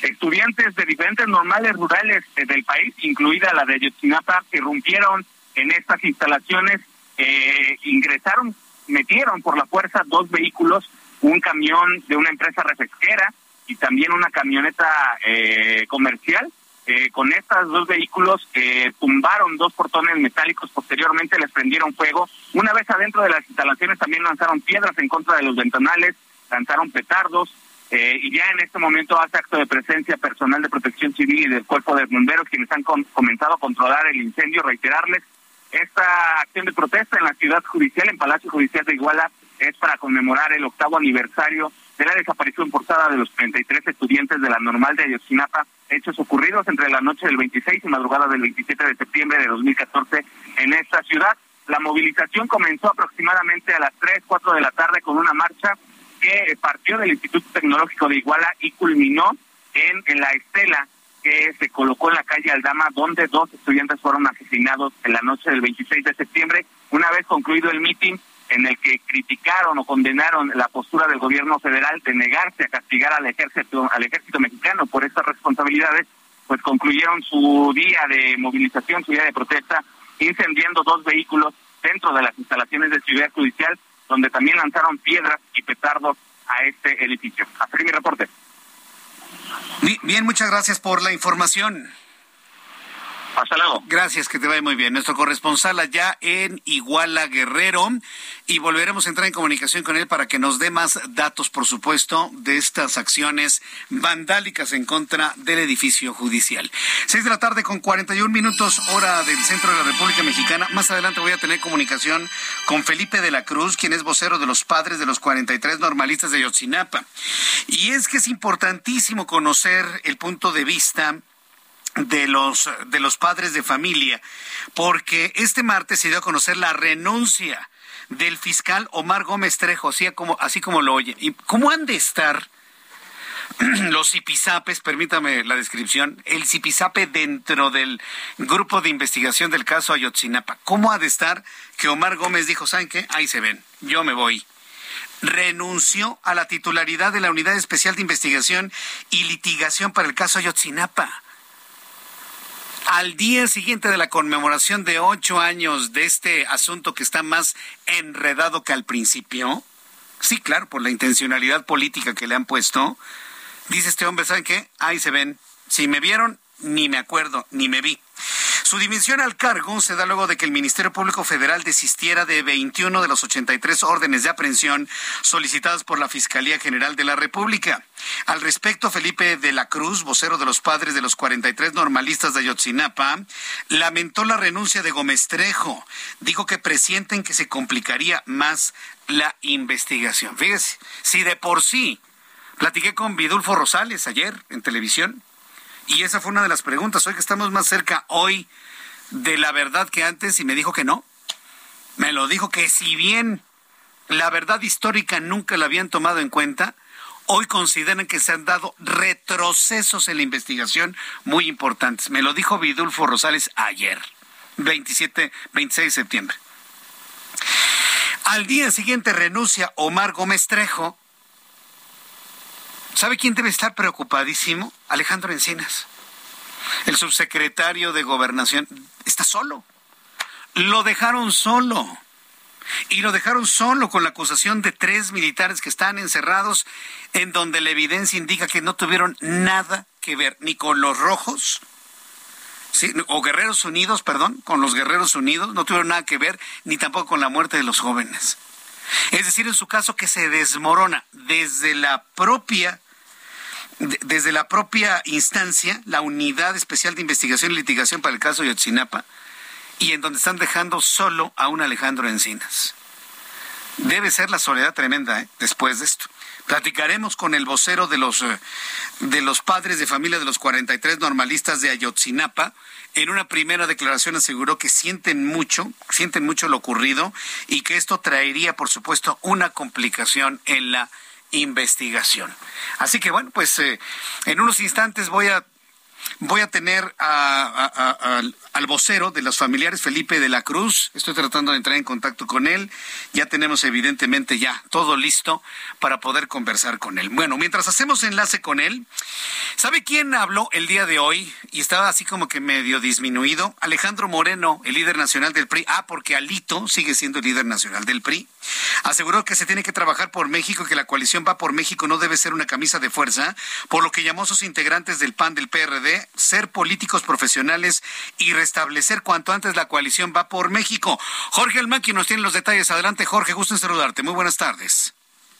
estudiantes de diferentes normales rurales eh, del país, incluida la de Ayotzinapa, irrumpieron en estas instalaciones, eh, ingresaron metieron por la fuerza dos vehículos, un camión de una empresa refresquera y también una camioneta eh, comercial. Eh, con estos dos vehículos eh, tumbaron dos portones metálicos, posteriormente les prendieron fuego. Una vez adentro de las instalaciones también lanzaron piedras en contra de los ventanales, lanzaron petardos, eh, y ya en este momento hace acto de presencia personal de protección civil y del cuerpo de bomberos quienes han comenzado a controlar el incendio, reiterarles esta acción de protesta en la ciudad judicial, en Palacio Judicial de Iguala, es para conmemorar el octavo aniversario de la desaparición forzada de los 33 estudiantes de la normal de Ayotzinapa, hechos ocurridos entre la noche del 26 y madrugada del 27 de septiembre de 2014 en esta ciudad. La movilización comenzó aproximadamente a las 3, 4 de la tarde con una marcha que partió del Instituto Tecnológico de Iguala y culminó en, en la estela que se colocó en la calle Aldama, donde dos estudiantes fueron asesinados en la noche del 26 de septiembre. Una vez concluido el mitin, en el que criticaron o condenaron la postura del gobierno federal de negarse a castigar al ejército, al ejército mexicano por estas responsabilidades, pues concluyeron su día de movilización, su día de protesta, incendiando dos vehículos dentro de las instalaciones de Ciudad Judicial, donde también lanzaron piedras y petardos a este edificio. Hasta aquí mi reporte. Bien, muchas gracias por la información. Hasta luego. Gracias, que te vaya muy bien. Nuestro corresponsal allá en Iguala Guerrero y volveremos a entrar en comunicación con él para que nos dé más datos, por supuesto, de estas acciones vandálicas en contra del edificio judicial. Seis de la tarde con 41 minutos, hora del centro de la República Mexicana. Más adelante voy a tener comunicación con Felipe de la Cruz, quien es vocero de los padres de los 43 normalistas de Yotzinapa. Y es que es importantísimo conocer el punto de vista de los, de los padres de familia, porque este martes se dio a conocer la renuncia del fiscal Omar Gómez Trejo, así como, así como lo oye. ¿Y cómo han de estar los zipizapes, permítame la descripción, el zipizape dentro del grupo de investigación del caso Ayotzinapa? ¿Cómo ha de estar que Omar Gómez dijo, ¿saben qué? Ahí se ven, yo me voy renunció a la titularidad de la Unidad Especial de Investigación y Litigación para el caso Ayotzinapa al día siguiente de la conmemoración de ocho años de este asunto que está más enredado que al principio, sí, claro, por la intencionalidad política que le han puesto, dice este hombre, ¿saben qué? Ahí se ven. Si me vieron, ni me acuerdo, ni me vi. Su dimisión al cargo se da luego de que el Ministerio Público Federal desistiera de 21 de los 83 órdenes de aprehensión solicitadas por la Fiscalía General de la República. Al respecto, Felipe de la Cruz, vocero de los padres de los 43 normalistas de Ayotzinapa, lamentó la renuncia de Gómez Trejo. Dijo que presienten que se complicaría más la investigación. Fíjese, si de por sí platiqué con Vidulfo Rosales ayer en televisión, y esa fue una de las preguntas. Hoy que estamos más cerca hoy de la verdad que antes y me dijo que no. Me lo dijo que si bien la verdad histórica nunca la habían tomado en cuenta, hoy consideran que se han dado retrocesos en la investigación muy importantes. Me lo dijo Vidulfo Rosales ayer, 27, 26 de septiembre. Al día siguiente renuncia Omar Gómez Trejo. ¿Sabe quién debe estar preocupadísimo? Alejandro Encinas. El subsecretario de Gobernación está solo. Lo dejaron solo. Y lo dejaron solo con la acusación de tres militares que están encerrados en donde la evidencia indica que no tuvieron nada que ver ni con los rojos, o Guerreros Unidos, perdón, con los Guerreros Unidos, no tuvieron nada que ver, ni tampoco con la muerte de los jóvenes. Es decir, en su caso que se desmorona desde la propia desde la propia instancia, la Unidad Especial de Investigación y Litigación para el caso de Yotzinapa, y en donde están dejando solo a un Alejandro Encinas. Debe ser la soledad tremenda ¿eh? después de esto. Platicaremos con el vocero de los, eh, de los padres de familia de los 43 normalistas de Ayotzinapa. En una primera declaración aseguró que sienten mucho, sienten mucho lo ocurrido y que esto traería, por supuesto, una complicación en la investigación. Así que bueno, pues eh, en unos instantes voy a voy a tener al vocero de los familiares, Felipe de la Cruz. Estoy tratando de entrar en contacto con él. Ya tenemos evidentemente ya todo listo para poder conversar con él. Bueno, mientras hacemos enlace con él, ¿sabe quién habló el día de hoy? Y estaba así como que medio disminuido. Alejandro Moreno, el líder nacional del PRI. Ah, porque Alito sigue siendo el líder nacional del PRI. Aseguró que se tiene que trabajar por México y que la coalición va por México no debe ser una camisa de fuerza, por lo que llamó a sus integrantes del PAN del PRD ser políticos profesionales y restablecer cuanto antes la coalición va por México. Jorge Almaqui nos tiene los detalles. Adelante, Jorge, gusto en saludarte. Muy buenas tardes.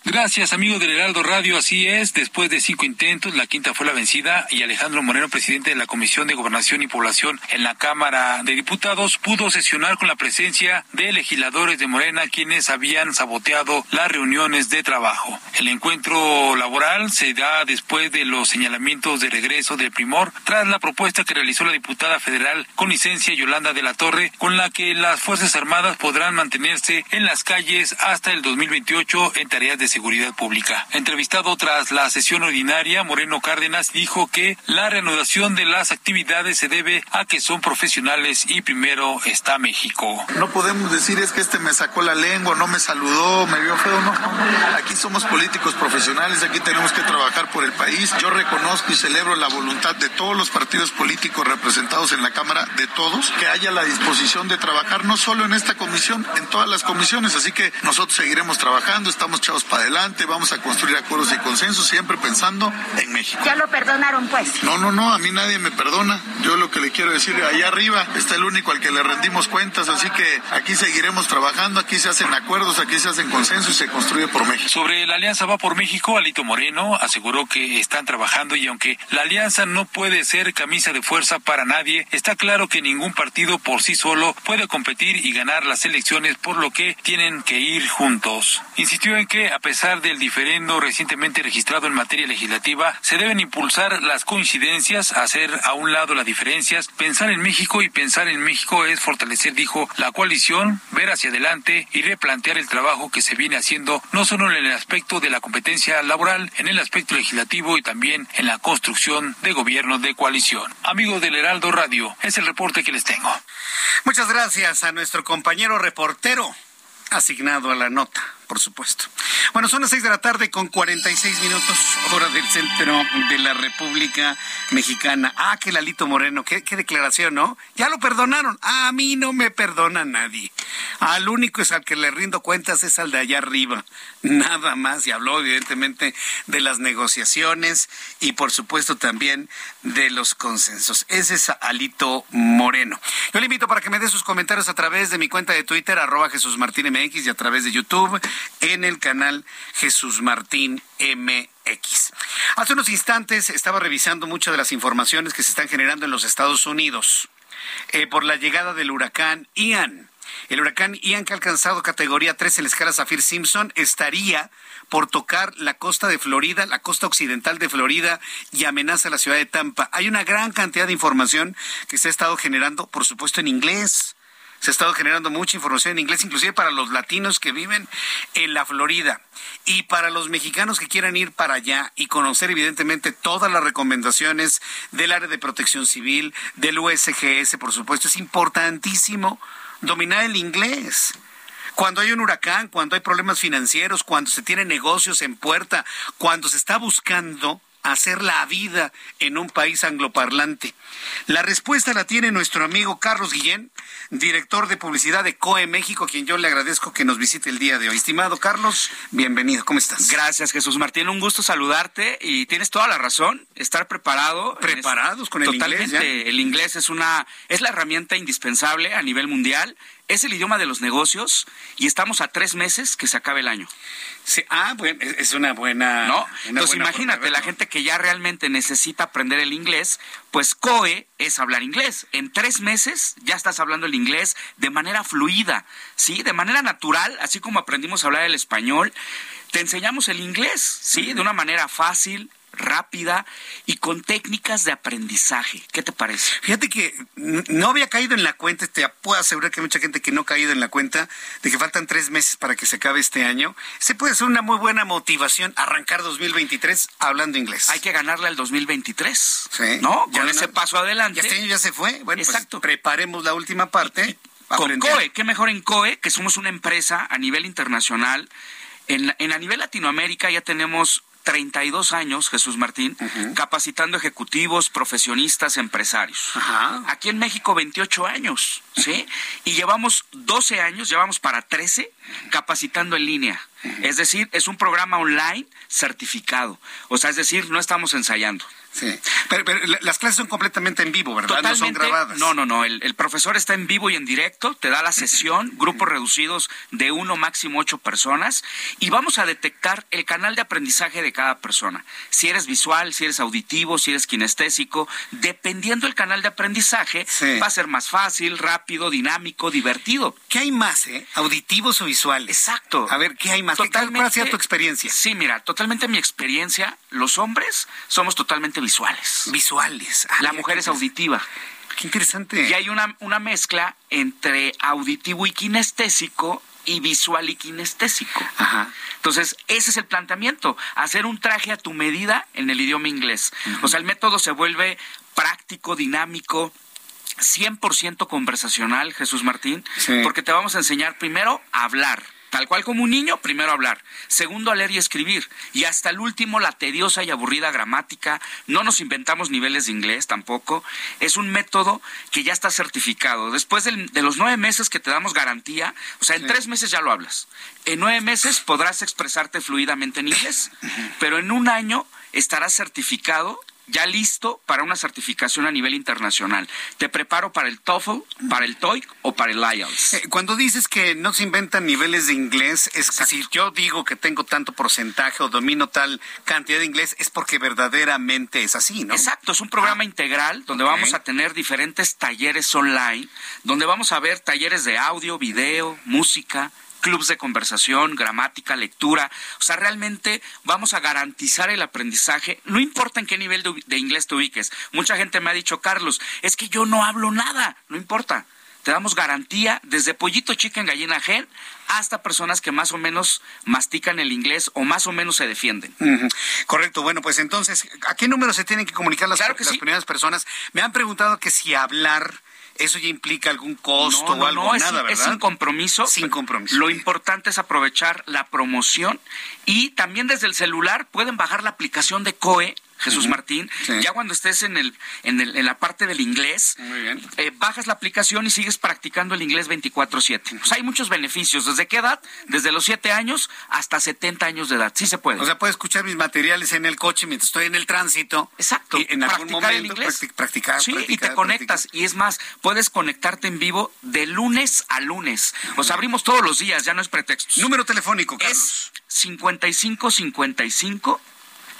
Gracias, amigo del Heraldo Radio. Así es, después de cinco intentos, la quinta fue la vencida y Alejandro Moreno, presidente de la Comisión de Gobernación y Población en la Cámara de Diputados, pudo sesionar con la presencia de legisladores de Morena quienes habían saboteado las reuniones de trabajo. El encuentro laboral se da después de los señalamientos de regreso del primor tras la propuesta que realizó la diputada federal con licencia Yolanda de la Torre, con la que las Fuerzas Armadas podrán mantenerse en las calles hasta el 2028 en tareas de Pública. Entrevistado tras la sesión ordinaria, Moreno Cárdenas dijo que la reanudación de las actividades se debe a que son profesionales y primero está México. No podemos decir es que este me sacó la lengua, no me saludó, me vio feo, no. Aquí somos políticos profesionales, aquí tenemos que trabajar por el país. Yo reconozco y celebro la voluntad de todos los partidos políticos representados en la Cámara, de todos, que haya la disposición de trabajar no solo en esta comisión, en todas las comisiones. Así que nosotros seguiremos trabajando, estamos chavos para adelante, vamos a construir acuerdos y consensos siempre pensando en México. ¿Ya lo perdonaron pues? No, no, no, a mí nadie me perdona. Yo lo que le quiero decir, allá arriba está el único al que le rendimos cuentas, así que aquí seguiremos trabajando, aquí se hacen acuerdos, aquí se hacen consensos y se construye por México. Sobre la Alianza Va por México, Alito Moreno aseguró que están trabajando y aunque la alianza no puede ser camisa de fuerza para nadie, está claro que ningún partido por sí solo puede competir y ganar las elecciones, por lo que tienen que ir juntos. Insistió en que a pesar pesar del diferendo recientemente registrado en materia legislativa, se deben impulsar las coincidencias, hacer a un lado las diferencias, pensar en México y pensar en México es fortalecer, dijo, la coalición, ver hacia adelante y replantear el trabajo que se viene haciendo no solo en el aspecto de la competencia laboral, en el aspecto legislativo y también en la construcción de gobiernos de coalición. Amigos del Heraldo Radio, es el reporte que les tengo. Muchas gracias a nuestro compañero reportero asignado a la nota por supuesto. Bueno, son las seis de la tarde con 46 minutos, hora del centro de la República Mexicana. Ah, que Lalito Moreno, qué, qué declaración, ¿no? Ya lo perdonaron. a mí no me perdona nadie. Al único es al que le rindo cuentas es al de allá arriba. Nada más. Y habló evidentemente de las negociaciones y por supuesto también de los consensos. Ese es Alito Moreno. Yo le invito para que me dé sus comentarios a través de mi cuenta de Twitter, arroba Jesús Martín MX y a través de YouTube en el canal Jesús Martín MX. Hace unos instantes estaba revisando muchas de las informaciones que se están generando en los Estados Unidos eh, por la llegada del huracán Ian. El huracán Ian, que ha alcanzado categoría 3 en la escala Zafir Simpson, estaría por tocar la costa de Florida, la costa occidental de Florida y amenaza la ciudad de Tampa. Hay una gran cantidad de información que se ha estado generando, por supuesto, en inglés se ha estado generando mucha información en inglés, inclusive para los latinos que viven en la Florida. Y para los mexicanos que quieran ir para allá y conocer evidentemente todas las recomendaciones del área de protección civil, del USGS, por supuesto, es importantísimo dominar el inglés Cuando hay un huracán, cuando hay problemas financieros, cuando se tienen negocios en puerta, cuando se está buscando hacer la vida en un país angloparlante? La respuesta la tiene nuestro amigo Carlos Guillén, director de publicidad de COE México, a quien yo le agradezco que nos visite el día de hoy. Estimado Carlos, bienvenido, ¿cómo estás? Gracias, Jesús Martín, un gusto saludarte y tienes toda la razón, estar preparado. Preparados con el inglés. Totalmente, el inglés es una es la herramienta indispensable a nivel mundial es el idioma de los negocios y estamos a tres meses que se acabe el año. Sí, ah, bueno, es una buena. ¿No? Entonces imagínate, la gente que ya realmente necesita aprender el inglés, pues COE es hablar inglés. En tres meses ya estás hablando el inglés de manera fluida, ¿sí? De manera natural, así como aprendimos a hablar el español. Te enseñamos el inglés, ¿sí? De una manera fácil, rápida y con técnicas de aprendizaje. ¿Qué te parece? Fíjate que no había caído en la cuenta, te puedo asegurar que hay mucha gente que no ha caído en la cuenta de que faltan tres meses para que se acabe este año. Se puede ser una muy buena motivación arrancar 2023 hablando inglés. Hay que ganarle al 2023, sí, ¿no? Con ese paso adelante. este año ya se fue. Bueno, pues Exacto. preparemos la última parte. Con COE, qué mejor en COE, que somos una empresa a nivel internacional. En, en, a nivel Latinoamérica ya tenemos 32 años, Jesús Martín, capacitando ejecutivos, profesionistas, empresarios. Aquí en México 28 años, ¿sí? Y llevamos 12 años, llevamos para 13 capacitando en línea. Es decir, es un programa online certificado. O sea, es decir, no estamos ensayando. Sí. Pero, las clases son completamente en vivo, ¿verdad? no son grabadas. No, no, no. El, profesor está en vivo y en directo, te da la sesión, grupos reducidos de uno, máximo ocho personas, y vamos a detectar el canal de aprendizaje de cada persona. Si eres visual, si eres auditivo, si eres kinestésico, dependiendo del canal de aprendizaje, va a ser más fácil, rápido, dinámico, divertido. ¿Qué hay más, eh? ¿Auditivos o visuales? Exacto. A ver, ¿qué hay más? Totalmente, ¿Cuál ha sido tu experiencia? Sí, mira, totalmente mi experiencia. Los hombres somos totalmente visuales. Visuales. la mujer es auditiva. Qué interesante. Y hay una, una mezcla entre auditivo y kinestésico y visual y kinestésico. Ajá. Entonces, ese es el planteamiento, hacer un traje a tu medida en el idioma inglés. O sea, el método se vuelve práctico, dinámico, 100% conversacional, Jesús Martín, porque te vamos a enseñar primero a hablar Tal cual como un niño, primero hablar, segundo a leer y escribir, y hasta el último la tediosa y aburrida gramática. No nos inventamos niveles de inglés tampoco. Es un método que ya está certificado. Después de los nueve meses que te damos garantía, o sea, en tres meses ya lo hablas. En nueve meses podrás expresarte fluidamente en inglés, pero en un año estarás certificado ya listo para una certificación a nivel internacional. Te preparo para el TOEFL, para el TOEIC o para el IELTS. Eh, cuando dices que no se inventan niveles de inglés, es que si yo digo que tengo tanto porcentaje o domino tal cantidad de inglés, es porque verdaderamente es así, ¿no? Exacto, es un programa ah, integral donde vamos a tener diferentes talleres online, donde vamos a ver talleres de audio, video, música, clubs de conversación, gramática, lectura. O sea, realmente vamos a garantizar el aprendizaje, no importa en qué nivel de, inglés te ubiques. Mucha gente me ha dicho, Carlos, es que yo no hablo nada, no importa. Te damos garantía desde pollito chica en gallina gen hasta personas que más o menos mastican el inglés o más o menos se defienden. Correcto. Bueno, pues entonces, ¿a qué número se tienen que comunicar las, las primeras personas? Me han preguntado que si hablar ¿Eso ya implica algún costo o algo? No, nada, es, es sin compromiso. Sin compromiso. Lo importante es aprovechar la promoción y también desde el celular pueden bajar la aplicación de COE Jesús Martín, ya cuando estés en el, en el en la parte del inglés, eh, bajas la aplicación y sigues practicando el inglés 24/7. Pues hay muchos beneficios. ¿Desde qué edad? Desde los 7 años hasta 70 años de edad. Sí se puede. O sea, puedes escuchar mis materiales en el coche mientras estoy en el tránsito. Exacto. Y en algún momento el inglés. practicar, Sí, y te conectas. Y es más, puedes conectarte en vivo de lunes a lunes. O sea, abrimos todos los días, ya no es pretexto. Número telefónico, Carlos. Es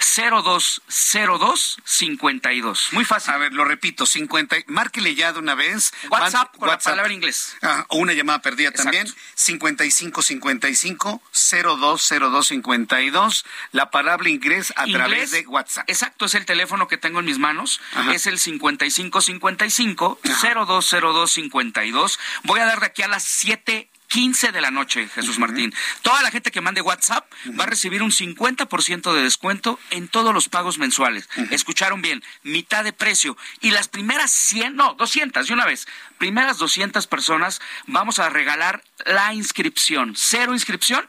5555 020252. Muy fácil. A ver, lo repito, 50, márquele ya de una vez. WhatsApp con la palabra inglés. Ah, o una llamada perdida también. 5555 020252. La palabra inglés a través de WhatsApp. Exacto, es el teléfono que tengo en mis manos. Es el 5555 020252. Voy a dar de aquí a las 7 15 de la noche, Jesús Martín. Toda la gente que mande WhatsApp va a recibir un 50% de descuento en todos los pagos mensuales. Escucharon bien, mitad de precio. Y las primeras 100, no, 200, de una vez, primeras 200 personas vamos a regalar la inscripción, cero inscripción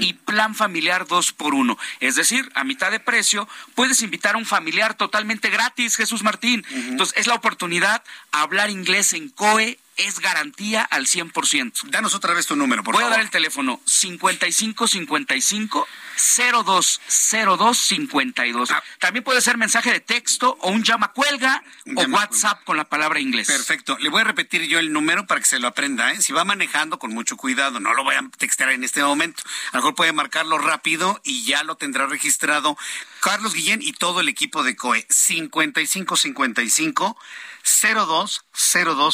y plan familiar dos por uno. Es decir, a mitad de precio puedes invitar a un familiar totalmente gratis, Jesús Martín. Entonces, es la oportunidad a hablar inglés en COE es garantía al 100%. Danos otra vez tu número, por Voy favor. a dar el teléfono 5555 020252. Ah. También puede ser mensaje de texto o un llama cuelga o WhatsApp con la palabra inglés. Perfecto. Le voy a repetir yo el número para que se lo aprenda. ¿eh? Si va manejando, con mucho cuidado. No lo voy a textear en este momento. A lo mejor puede marcarlo rápido y ya lo tendrá registrado Carlos Guillén y todo el equipo de COE. 5555 02 02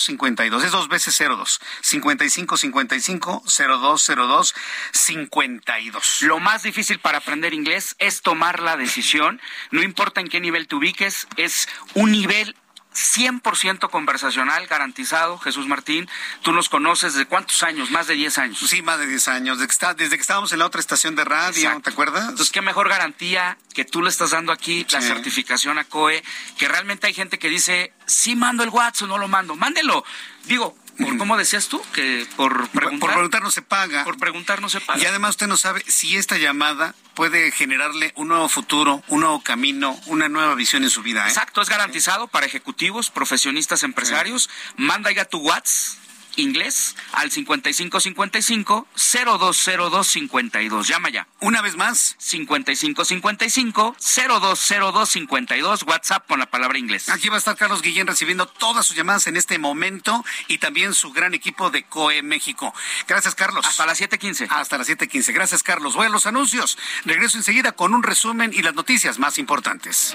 52. Es dos veces 02. 55 55 02 02 52. Lo más difícil para aprender inglés es tomar la decisión. No importa en qué nivel te ubiques, es un nivel 100% conversacional, garantizado. Jesús Martín, tú nos conoces desde cuántos años, más de 10 años. Sí, más de 10 años. Desde que, está, desde que estábamos en la otra estación de radio, Exacto. ¿te acuerdas? Entonces, qué mejor garantía que tú le estás dando aquí la certificación a COE, que realmente hay gente que dice, sí mando el WhatsApp no lo mando. Mándelo. Digo, por cómo decías tú, que por preguntar. Por preguntar no se paga. Por preguntar no se paga. Y además usted no sabe si esta llamada puede generarle un nuevo futuro, un nuevo camino, una nueva visión en su vida. ¿eh? Exacto, es garantizado para ejecutivos, profesionistas, empresarios. Manda ya tu WhatsApp inglés al 5555 020252. Llama ya. Una vez más. 5555 020252 WhatsApp con la palabra inglés. Aquí va a estar Carlos Guillén recibiendo todas sus llamadas en este momento y también su gran equipo de COE México. Gracias, Carlos. Hasta las 7:15. Hasta las 7:15. Gracias, Carlos. Voy a los anuncios. Regreso enseguida con un resumen y las noticias más importantes.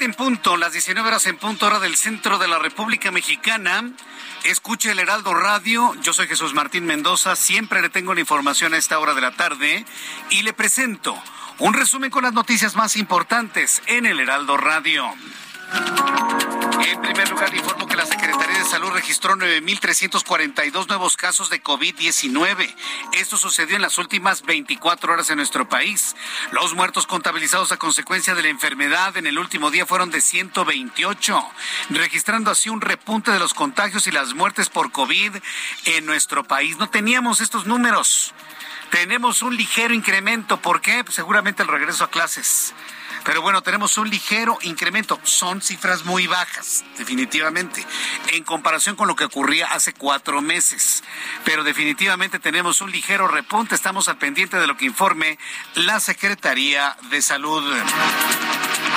7 en punto, las 19 horas en punto, hora del centro de la República Mexicana. Escuche el Heraldo Radio. Yo soy Jesús Martín Mendoza. Siempre le tengo la información a esta hora de la tarde y le presento un resumen con las noticias más importantes en el Heraldo Radio. En primer lugar, informo que la Secretaría Salud registró 9.342 nuevos casos de COVID-19. Esto sucedió en las últimas 24 horas en nuestro país. Los muertos contabilizados a consecuencia de la enfermedad en el último día fueron de 128, registrando así un repunte de los contagios y las muertes por COVID en nuestro país. No teníamos estos números. Tenemos un ligero incremento. ¿Por qué? Pues seguramente el regreso a clases. Pero bueno, tenemos un ligero incremento. Son cifras muy bajas, definitivamente, en comparación con lo que ocurría hace cuatro meses. Pero definitivamente tenemos un ligero repunte. Estamos al pendiente de lo que informe la Secretaría de Salud.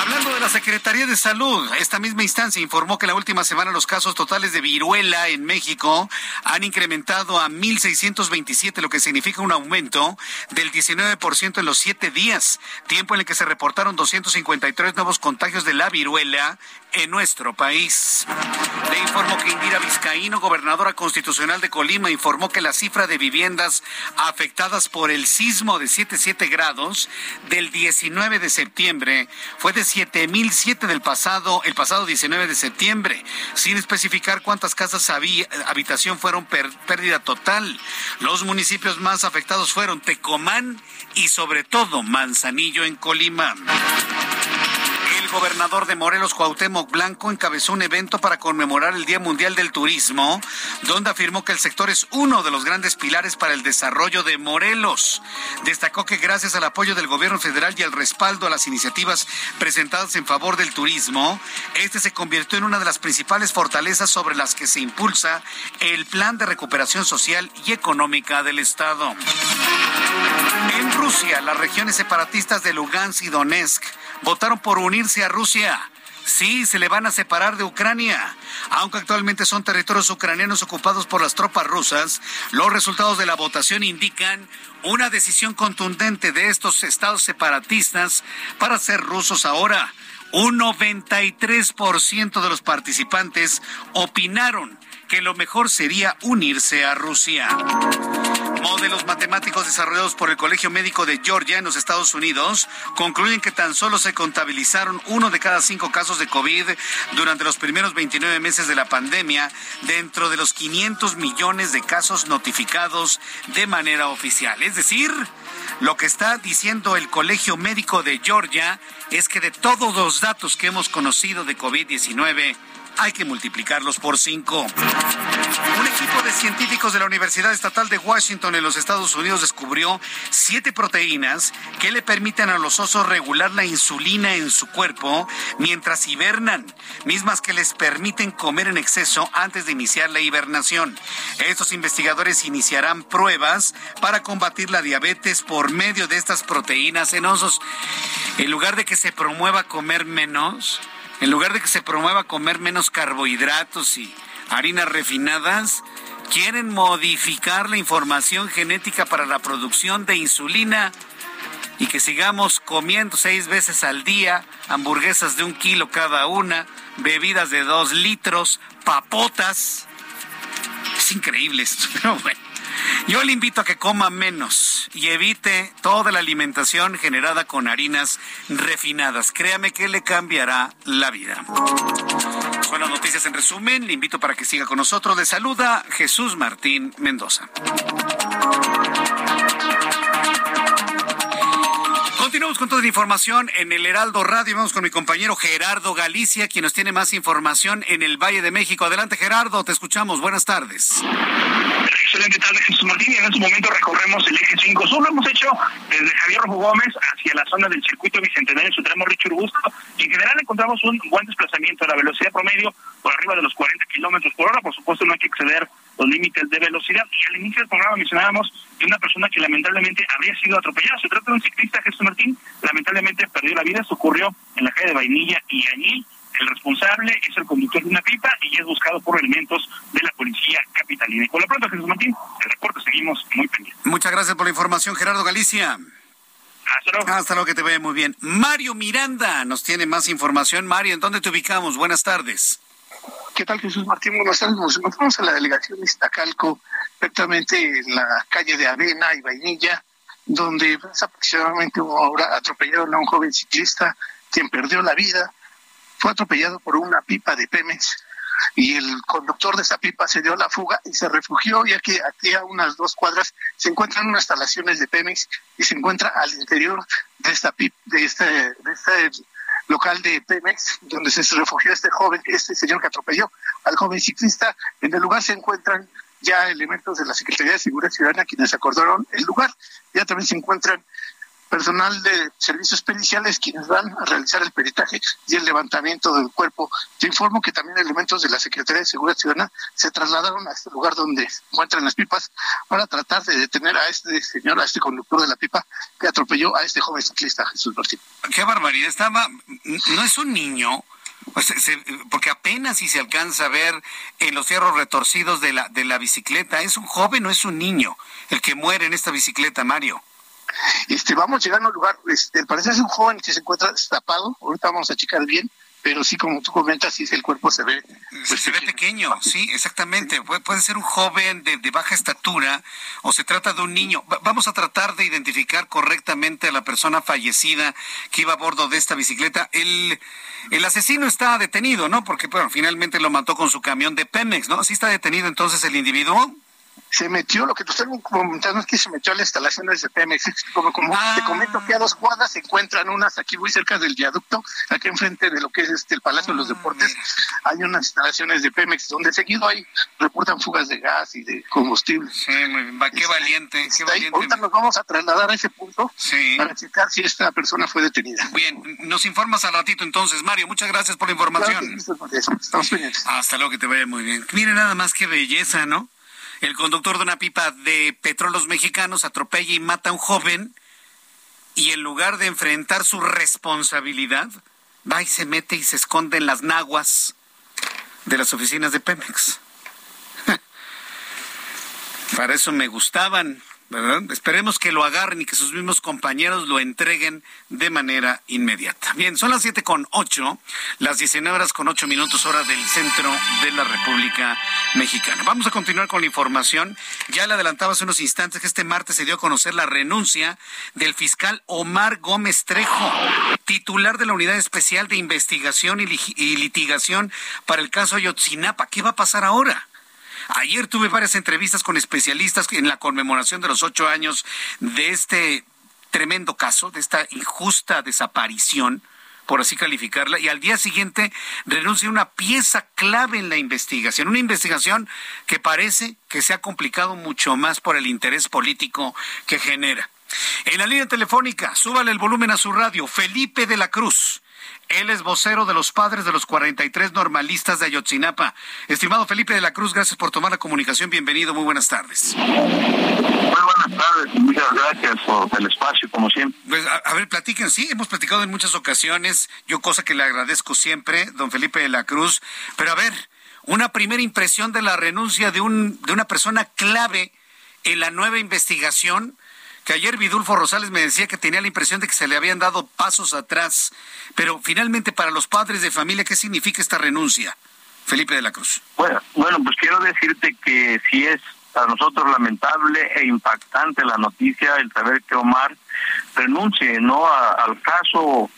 Hablando de la Secretaría de Salud, esta misma instancia informó que la última semana los casos totales de viruela en México han incrementado a 1.627, lo que significa un aumento del 19% en los siete días, tiempo en el que se reportaron 253 nuevos contagios de la viruela en nuestro país. Le informo que Indira Vizcaíno, gobernadora constitucional de Colima, informó que la cifra de viviendas afectadas por el sismo de 7.7 grados del 19 de septiembre fue de 7.007 del pasado, el pasado 19 de septiembre, sin especificar cuántas casas había, habitación fueron pérdida total. Los municipios más afectados fueron Tecomán y sobre todo Manzanillo en Colima gobernador de Morelos, Cuauhtémoc Blanco, encabezó un evento para conmemorar el Día Mundial del Turismo, donde afirmó que el sector es uno de los grandes pilares para el desarrollo de Morelos. Destacó que gracias al apoyo del gobierno federal y al respaldo a las iniciativas presentadas en favor del turismo, este se convirtió en una de las principales fortalezas sobre las que se impulsa el plan de recuperación social y económica del Estado. En Rusia, las regiones separatistas de Lugansk y Donetsk votaron por unirse a Rusia. Sí, se le van a separar de Ucrania. Aunque actualmente son territorios ucranianos ocupados por las tropas rusas, los resultados de la votación indican una decisión contundente de estos estados separatistas para ser rusos ahora. Un 93% de los participantes opinaron que lo mejor sería unirse a Rusia. Modelos matemáticos desarrollados por el Colegio Médico de Georgia en los Estados Unidos concluyen que tan solo se contabilizaron uno de cada cinco casos de COVID durante los primeros 29 meses de la pandemia dentro de los 500 millones de casos notificados de manera oficial. Es decir, lo que está diciendo el Colegio Médico de Georgia es que de todos los datos que hemos conocido de COVID-19, hay que multiplicarlos por cinco. Un equipo de científicos de la Universidad Estatal de Washington en los Estados Unidos descubrió siete proteínas que le permiten a los osos regular la insulina en su cuerpo mientras hibernan, mismas que les permiten comer en exceso antes de iniciar la hibernación. Estos investigadores iniciarán pruebas para combatir la diabetes por medio de estas proteínas en osos. En lugar de que se promueva comer menos, en lugar de que se promueva comer menos carbohidratos y harinas refinadas, quieren modificar la información genética para la producción de insulina y que sigamos comiendo seis veces al día hamburguesas de un kilo cada una, bebidas de dos litros, papotas. Es increíble esto, pero bueno. Yo le invito a que coma menos y evite toda la alimentación generada con harinas refinadas. Créame que le cambiará la vida. Las noticias en resumen. Le invito para que siga con nosotros. Le saluda Jesús Martín Mendoza. Continuamos con toda la información en el Heraldo Radio. Vamos con mi compañero Gerardo Galicia, quien nos tiene más información en el Valle de México. Adelante, Gerardo, te escuchamos. Buenas tardes. Excelente tarde, Jesús Martín. Y en este momento recorremos el eje 5 Sur. Lo hemos hecho desde Javier Rojo Gómez hacia la zona del circuito bicentenario su tramo Richard Busto. Y en general encontramos un buen desplazamiento a la velocidad promedio por arriba de los 40 kilómetros por hora. Por supuesto, no hay que exceder los límites de velocidad. Y al inicio del programa mencionábamos de una persona que lamentablemente habría sido atropellada. Se trata de un ciclista, Jesús Martín, lamentablemente perdió la vida. Esto ocurrió en la calle de Vainilla y allí el responsable es el conductor de una pipa y es buscado por elementos de la policía capitalina. Y por lo pronto, Jesús Martín, el reporte seguimos muy pendientes. Muchas gracias por la información, Gerardo Galicia. Hasta luego. Hasta luego, que te vea muy bien. Mario Miranda nos tiene más información. Mario, ¿en dónde te ubicamos? Buenas tardes. ¿Qué tal, Jesús Martín? Buenas tardes. Nos encontramos en la delegación de Iztacalco, perfectamente en la calle de Avena y Vainilla, donde hace aproximadamente una hora atropellaron a un joven ciclista quien perdió la vida. Fue atropellado por una pipa de Pemex y el conductor de esa pipa se dio la fuga y se refugió, ya que aquí a unas dos cuadras se encuentran unas instalaciones de Pemex y se encuentra al interior de esta pipa, de este, de este local de Pemex, donde se refugió este joven, este señor que atropelló al joven ciclista. En el lugar se encuentran ya elementos de la Secretaría de Seguridad Ciudadana quienes acordaron el lugar. Ya también se encuentran personal de servicios periciales quienes van a realizar el peritaje y el levantamiento del cuerpo. Te informo que también elementos de la Secretaría de Seguridad Ciudadana se trasladaron a este lugar donde encuentran las pipas para tratar de detener a este señor, a este conductor de la pipa que atropelló a este joven ciclista, Jesús Martín. Qué barbaridad, estaba, no es un niño. Pues porque apenas si se alcanza a ver en los cierros retorcidos de la, de la bicicleta. ¿Es un joven o es un niño el que muere en esta bicicleta, Mario? Este, vamos llegando al lugar, este, parece es un joven que se encuentra destapado, ahorita vamos a checar bien, pero sí, como tú comentas, sí, el cuerpo se ve. Pues se ve pequeño, sí, exactamente. puede ser un joven de, baja estatura o se trata de un niño. vamos a tratar de identificar correctamente a la persona fallecida que iba a bordo de esta bicicleta. El, el asesino está detenido, ¿no? Porque, bueno, finalmente lo mató con su camión de Pemex, ¿no? Sí está detenido entonces el individuo se metió, lo que tú estás comentando es que se metió a la instalación de Pemex. Como, como te ah. comento que a dos cuadras se encuentran unas aquí muy cerca del viaducto, aquí enfrente de lo que es este el Palacio de los ah, Deportes, hay unas instalaciones de Pemex donde seguido hay reportan fugas de gas y de combustible. Sí, muy bien. Va, qué valiente, qué valiente. Ahorita nos vamos a trasladar a ese punto para checar si esta persona fue detenida. Bien, nos informas al ratito entonces, Mario. Muchas gracias por la información. Estamos pendientes. Hasta luego, que te vaya muy bien. Mire nada más qué belleza, ¿no? El conductor de una pipa de petróleos mexicanos atropella y mata a un joven y en lugar de enfrentar su responsabilidad, va y se mete y se esconde en las naguas de las oficinas de Pemex. Para eso me gustaban Esperemos que lo agarren y que sus mismos compañeros lo entreguen de manera inmediata. Bien, son las siete con ocho, las 19 horas con ocho minutos hora del centro de la República Mexicana. Vamos a continuar con la información. Ya le adelantaba hace unos instantes que este martes se dio a conocer la renuncia del fiscal Omar Gómez Trejo, titular de la Unidad Especial de Investigación y Litigación para el caso Ayotzinapa. ¿Qué va a pasar ahora? Ayer tuve varias entrevistas con especialistas en la conmemoración de los ocho años de este tremendo caso, de esta injusta desaparición por así calificarla, y al día siguiente renuncia una pieza clave en la investigación, una investigación que parece que se ha complicado mucho más por el interés político que genera. En la línea telefónica, súbale el volumen a su radio, Felipe de la Cruz. Él es vocero de los padres de los 43 normalistas de Ayotzinapa. Estimado Felipe de la Cruz, gracias por tomar la comunicación. Bienvenido, muy buenas tardes. Muy buenas tardes, muchas gracias por el espacio, como siempre. Pues, a, ver, platiquen, sí, hemos platicado en muchas ocasiones, yo cosa que le agradezco siempre, don Felipe de la Cruz, pero a ver, una primera impresión de la renuncia de, un, de una persona clave en la nueva investigación que ayer Vidulfo Rosales me decía que tenía la impresión de que se le habían dado pasos atrás. Pero finalmente, para los padres de familia, ¿qué significa esta renuncia? Felipe de la Cruz. Bueno, bueno pues quiero decirte que si es para nosotros lamentable e impactante la noticia el saber que Omar renuncie no al caso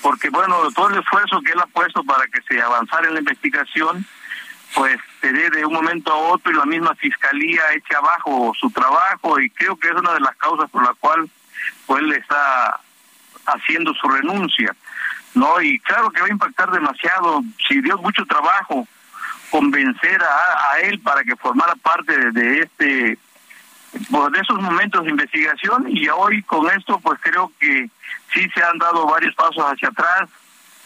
porque bueno todo el esfuerzo que él ha puesto para que se avanzara en la investigación pues se dé de un momento a otro y la misma fiscalía eche abajo su trabajo y creo que es una de las causas por la cual pues él está haciendo su renuncia no y claro que va a impactar demasiado si dio mucho trabajo convencer a, a él para que formara parte de, este pues, de esos momentos de investigación y hoy con esto pues creo que sí se han dado varios pasos hacia atrás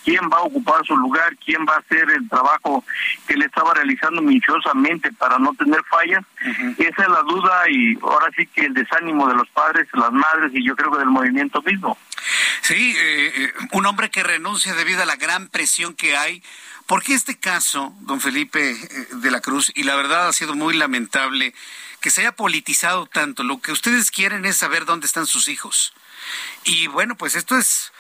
quién va a ocupar su lugar, quién va a hacer el trabajo que le estaba realizando minuciosamente para no tener fallas. Esa es la duda y ahora sí que el desánimo de los padres, las madres y yo creo que del movimiento mismo. Sí, eh, eh, un hombre que renuncia debido a la gran presión que hay. ¿Por qué este caso, don Felipe eh, de la Cruz, y la verdad ha sido muy lamentable que se haya politizado tanto? Lo que ustedes quieren es saber dónde están sus hijos. Y bueno, pues esto es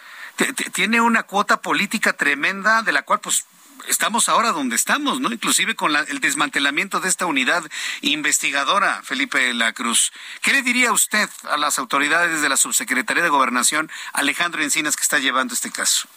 tiene una cuota política tremenda de la cual pues estamos ahora donde estamos, ¿no? Inclusive con el desmantelamiento de esta unidad investigadora, Felipe de la Cruz. ¿Qué le diría usted a las autoridades de la Subsecretaría de Gobernación, Alejandro Encinas, que está llevando este caso?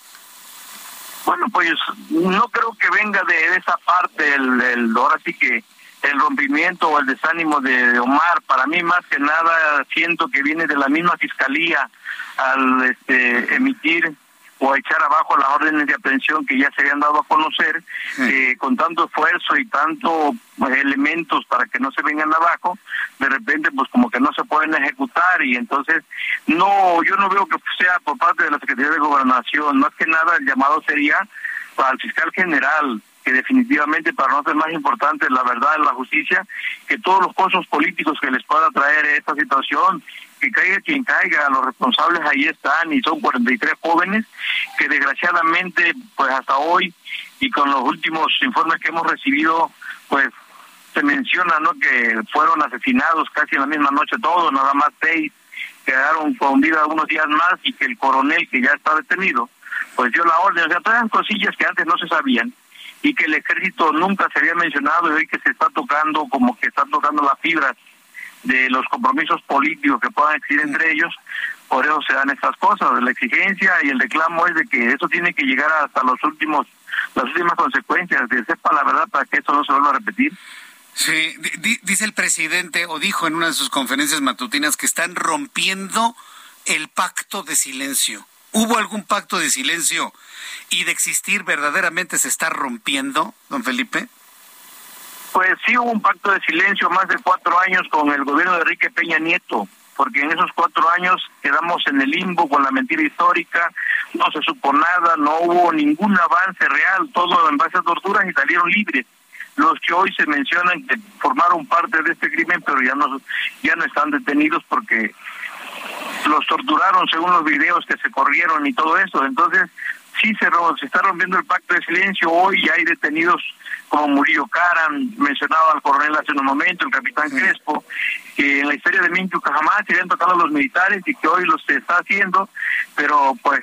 Bueno, pues no creo que venga de esa parte el, el ahora sí que el rompimiento o el desánimo de Omar. Para mí, más que nada, siento que viene de la misma fiscalía al este, emitir o echar abajo las órdenes de aprehensión que ya se habían dado a conocer, eh, con tanto esfuerzo y tanto pues, elementos para que no se vengan abajo, de repente pues como que no se pueden ejecutar y entonces no, yo no veo que sea por parte de la Secretaría de Gobernación, más que nada el llamado sería al fiscal general, que definitivamente para nosotros es más importante la verdad, la justicia, que todos los costos políticos que les pueda traer esta situación que caiga quien caiga, los responsables ahí están y son 43 jóvenes que desgraciadamente pues hasta hoy y con los últimos informes que hemos recibido pues se menciona no que fueron asesinados casi en la misma noche todos, nada más seis quedaron con vida unos días más y que el coronel que ya está detenido pues dio la orden, o sea, todas cosillas que antes no se sabían y que el ejército nunca se había mencionado y hoy que se está tocando como que están tocando las fibras de los compromisos políticos que puedan existir entre ellos, por eso se dan estas cosas. La exigencia y el reclamo es de que eso tiene que llegar hasta los últimos, las últimas consecuencias, de sepa la verdad para que esto no se vuelva a repetir. Sí, dice el presidente, o dijo en una de sus conferencias matutinas, que están rompiendo el pacto de silencio. ¿Hubo algún pacto de silencio y de existir verdaderamente se está rompiendo, don Felipe? Pues sí hubo un pacto de silencio más de cuatro años con el gobierno de Enrique Peña Nieto, porque en esos cuatro años quedamos en el limbo con la mentira histórica, no se supo nada, no hubo ningún avance real, todo en base a torturas y salieron libres. Los que hoy se mencionan que formaron parte de este crimen, pero ya no, ya no están detenidos porque los torturaron según los videos que se corrieron y todo eso. Entonces, sí se, se está rompiendo el pacto de silencio. Hoy ya hay detenidos como Murillo Caran, mencionaba al coronel hace un momento, el capitán Crespo, que en la historia de Minchuca jamás se habían tocado los militares y que hoy los está haciendo, pero pues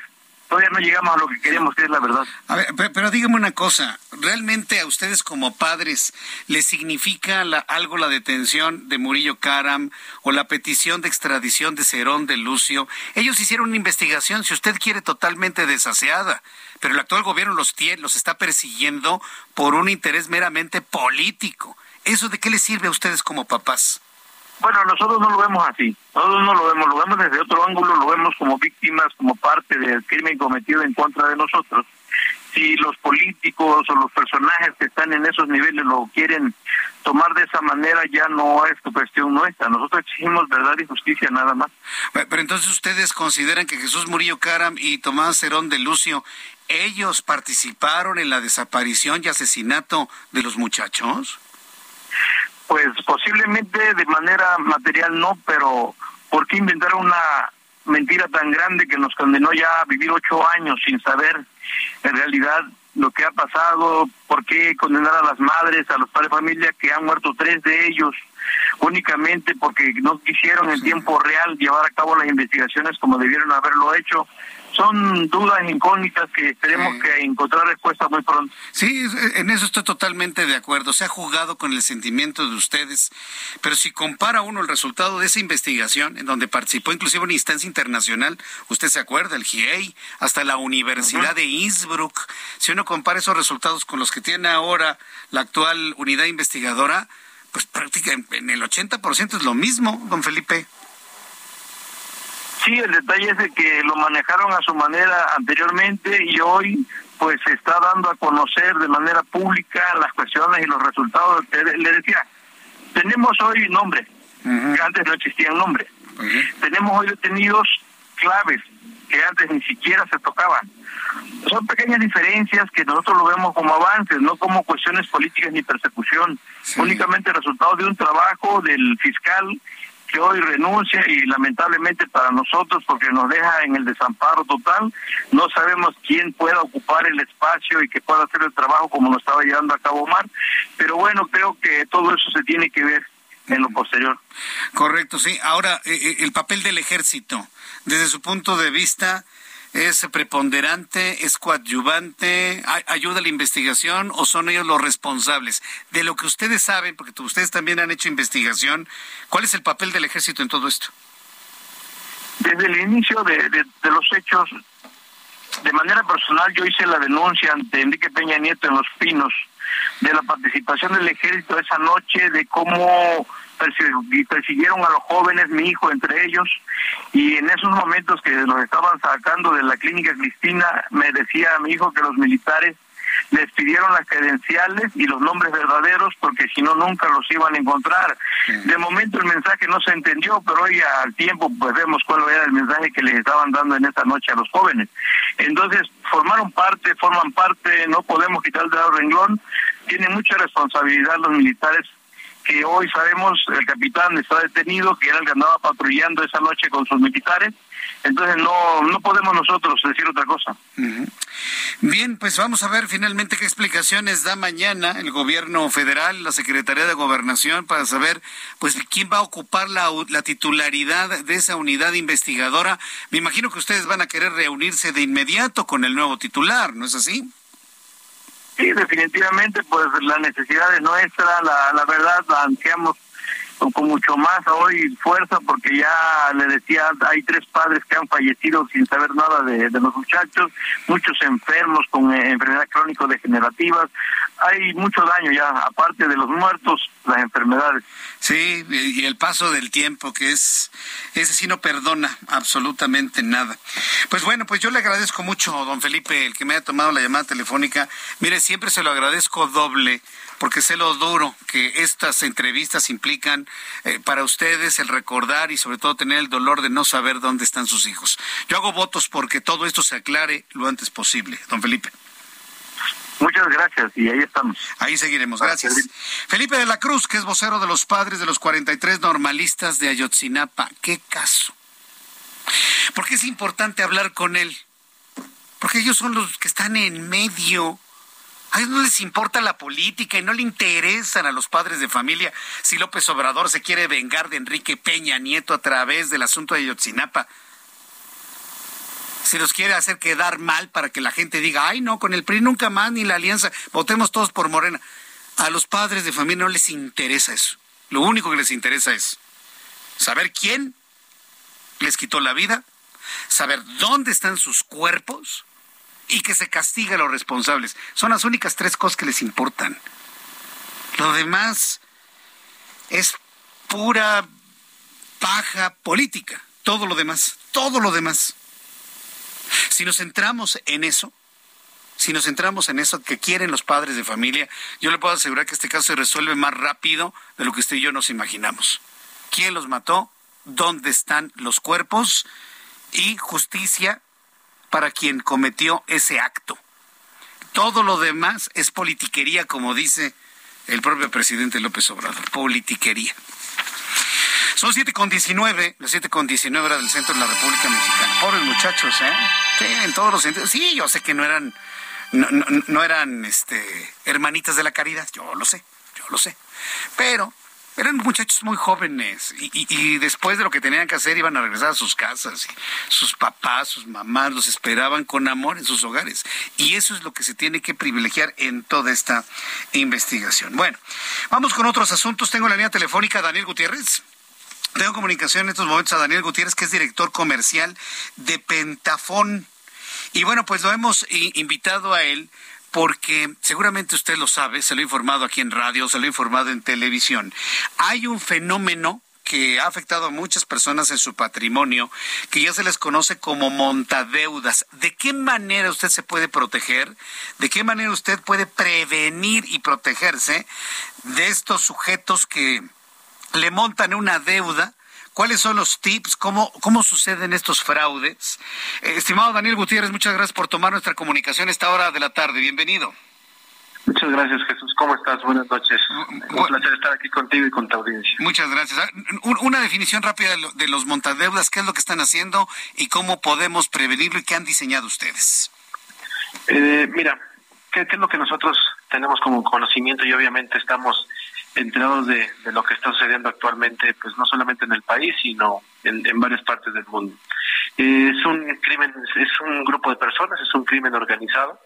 todavía no llegamos a lo que queremos, que es la verdad. A ver, pero, dígame una cosa, ¿realmente a ustedes como padres les significa algo la detención de Murillo Karam o la petición de extradición de Cerón de Lucio? Ellos hicieron una investigación, si usted quiere, totalmente desaseada, pero el actual gobierno los, tiene, los está persiguiendo por un interés meramente político. ¿Eso de qué les sirve a ustedes como papás? Bueno, nosotros no lo vemos así, nosotros no lo vemos, lo vemos desde otro ángulo, lo vemos como víctimas, como parte del crimen cometido en contra de nosotros. Si los políticos o los personajes que están en esos niveles lo quieren tomar de esa manera, ya no es cuestión nuestra. Nosotros exigimos verdad y justicia nada más. Pero entonces ustedes consideran que Jesús Murillo Caram y Tomás Cerón de Lucio, ellos participaron en la desaparición y asesinato de los muchachos? Pues posiblemente de manera material no, pero ¿por qué inventar una mentira tan grande que nos condenó ya a vivir ocho años sin saber en realidad lo que ha pasado? ¿Por qué condenar a las madres, a los padres de familia que han muerto tres de ellos? únicamente porque no quisieron en tiempo real llevar a cabo las investigaciones como debieron haberlo hecho son dudas incógnitas que tenemos que encontrar respuestas muy pronto. Sí, en eso estoy totalmente de acuerdo. Se ha jugado con el sentimiento de ustedes, pero si compara uno el resultado de esa investigación, en donde participó inclusive una instancia internacional, usted se acuerda, el GIEI, hasta la Universidad de Innsbruck, si uno compara esos resultados con los que tiene ahora la actual unidad investigadora, pues prácticamente en el 80% es lo mismo, don Felipe. Sí, el detalle es de que lo manejaron a su manera anteriormente y hoy pues se está dando a conocer de manera pública las cuestiones y los resultados. Le decía, tenemos hoy nombres, que antes no existían nombres. Tenemos hoy detenidos claves que antes ni siquiera se tocaban. Son pequeñas diferencias que nosotros lo vemos como avances, no como cuestiones políticas ni persecución, únicamente resultado de un trabajo del fiscal que hoy renuncia y lamentablemente para nosotros, porque nos deja en el desamparo total, no sabemos quién pueda ocupar el espacio y que pueda hacer el trabajo como lo estaba llevando a cabo Omar, pero bueno, creo que todo eso se tiene que ver en lo posterior. Correcto, sí. Ahora, eh, eh, el papel del ejército, desde su punto de vista, ¿Es preponderante, es coadyuvante, ayuda a la investigación o son ellos los responsables? De lo que ustedes saben, porque ustedes también han hecho investigación, ¿cuál es el papel del ejército en todo esto? Desde el inicio de, de, los hechos, de manera personal yo hice la denuncia ante Enrique Peña Nieto en Los Pinos de la participación del ejército esa noche, de cómo persiguieron a los jóvenes, mi hijo entre ellos, y en esos momentos que los estaban sacando de la clínica Cristina, me decía a mi hijo que los militares les pidieron las credenciales y los nombres verdaderos porque si no nunca los iban a encontrar. De momento el mensaje no se entendió, pero hoy al tiempo pues vemos cuál era el mensaje que les estaban dando en esta noche a los jóvenes. Entonces formaron parte, forman parte, no podemos quitar el dedo renglón, tienen mucha responsabilidad los militares hoy sabemos el capitán está detenido, que era el que andaba patrullando esa noche con sus militares. Entonces no, no podemos nosotros decir otra cosa. Bien, pues vamos a ver finalmente qué explicaciones da mañana el gobierno federal, la Secretaría de Gobernación, para saber pues quién va a ocupar la, la titularidad de esa unidad investigadora. Me imagino que ustedes van a querer reunirse de inmediato con el nuevo titular, ¿no es así? Sí, definitivamente, pues la necesidad es nuestra, la, la verdad la ansiamos con mucho más hoy fuerza porque ya le decía, hay tres padres que han fallecido sin saber nada de, los muchachos, muchos enfermos con eh, enfermedades crónico-degenerativas, hay mucho daño ya, aparte de los muertos, las enfermedades. Sí, y el paso del tiempo, que es, ese sí no perdona absolutamente nada. Pues bueno, pues yo le agradezco mucho, don Felipe, el que me haya tomado la llamada telefónica. Mire, siempre se lo agradezco doble porque sé lo duro que estas entrevistas implican eh, para ustedes el recordar y sobre todo tener el dolor de no saber dónde están sus hijos. Yo hago votos porque todo esto se aclare lo antes posible. Don Felipe. Muchas gracias y ahí estamos. Ahí seguiremos, gracias. Felipe de la Cruz, que es vocero de los padres de los 43 normalistas de Ayotzinapa. ¿Qué caso? ¿Por qué es importante hablar con él? Porque ellos son los que están en medio a ellos no les importa la política y no le interesan a los padres de familia si López Obrador se quiere vengar de Enrique Peña Nieto a través del asunto de Yotzinapa. Si los quiere hacer quedar mal para que la gente diga, ay no, con el PRI nunca más ni la alianza, votemos todos por Morena. A los padres de familia no les interesa eso. Lo único que les interesa es saber quién les quitó la vida, saber dónde están sus cuerpos y que se castigue a los responsables. Son las únicas tres cosas que les importan. Lo demás es pura paja política. Todo lo demás, todo lo demás. Si nos centramos en eso, si nos centramos en eso que quieren los padres de familia, yo le puedo asegurar que este caso se resuelve más rápido de lo que usted y yo nos imaginamos. ¿Quién los mató? ¿Dónde están los cuerpos? Y justicia para quien cometió ese acto. Todo lo demás es politiquería, como dice el propio presidente López Obrador, politiquería. Son siete con diecinueve, las siete con diecinueve era del centro de la República Mexicana. Pobres muchachos, ¿eh? Sí, en todos los sentidos. Sí, yo sé que no eran, no, no eran, este, hermanitas de la caridad, yo lo sé, yo lo sé. Pero eran muchachos muy jóvenes y, después de lo que tenían que hacer iban a regresar a sus casas. Sus papás, sus mamás los esperaban con amor en sus hogares. Y eso es lo que se tiene que privilegiar en toda esta investigación. Bueno, vamos con otros asuntos. Tengo la línea telefónica Daniel Gutiérrez. Tengo comunicación en estos momentos a Daniel Gutiérrez, que es director comercial de Pentafón. Y bueno, pues lo hemos invitado a él porque seguramente usted lo sabe, se lo he informado aquí en radio, se lo he informado en televisión. Hay un fenómeno que ha afectado a muchas personas en su patrimonio, que ya se les conoce como montadeudas. ¿De qué manera usted se puede proteger? ¿De qué manera usted puede prevenir y protegerse de estos sujetos que le montan una deuda ¿Cuáles son los tips? ¿Cómo, cómo suceden estos fraudes? Eh, estimado Daniel Gutiérrez, muchas gracias por tomar nuestra comunicación a esta hora de la tarde. Bienvenido. Muchas gracias, Jesús. ¿Cómo estás? Buenas noches. Un placer estar aquí contigo y con tu audiencia. Muchas gracias. Ah, una definición rápida de los montadeudas, qué es lo que están haciendo y cómo podemos prevenirlo y qué han diseñado ustedes. Eh, mira, ¿qué, es lo que nosotros tenemos como conocimiento y obviamente estamos enterados de, lo que está sucediendo actualmente, pues no solamente en el país, sino en, varias partes del mundo. Es un crimen, es un grupo de personas, es un crimen organizado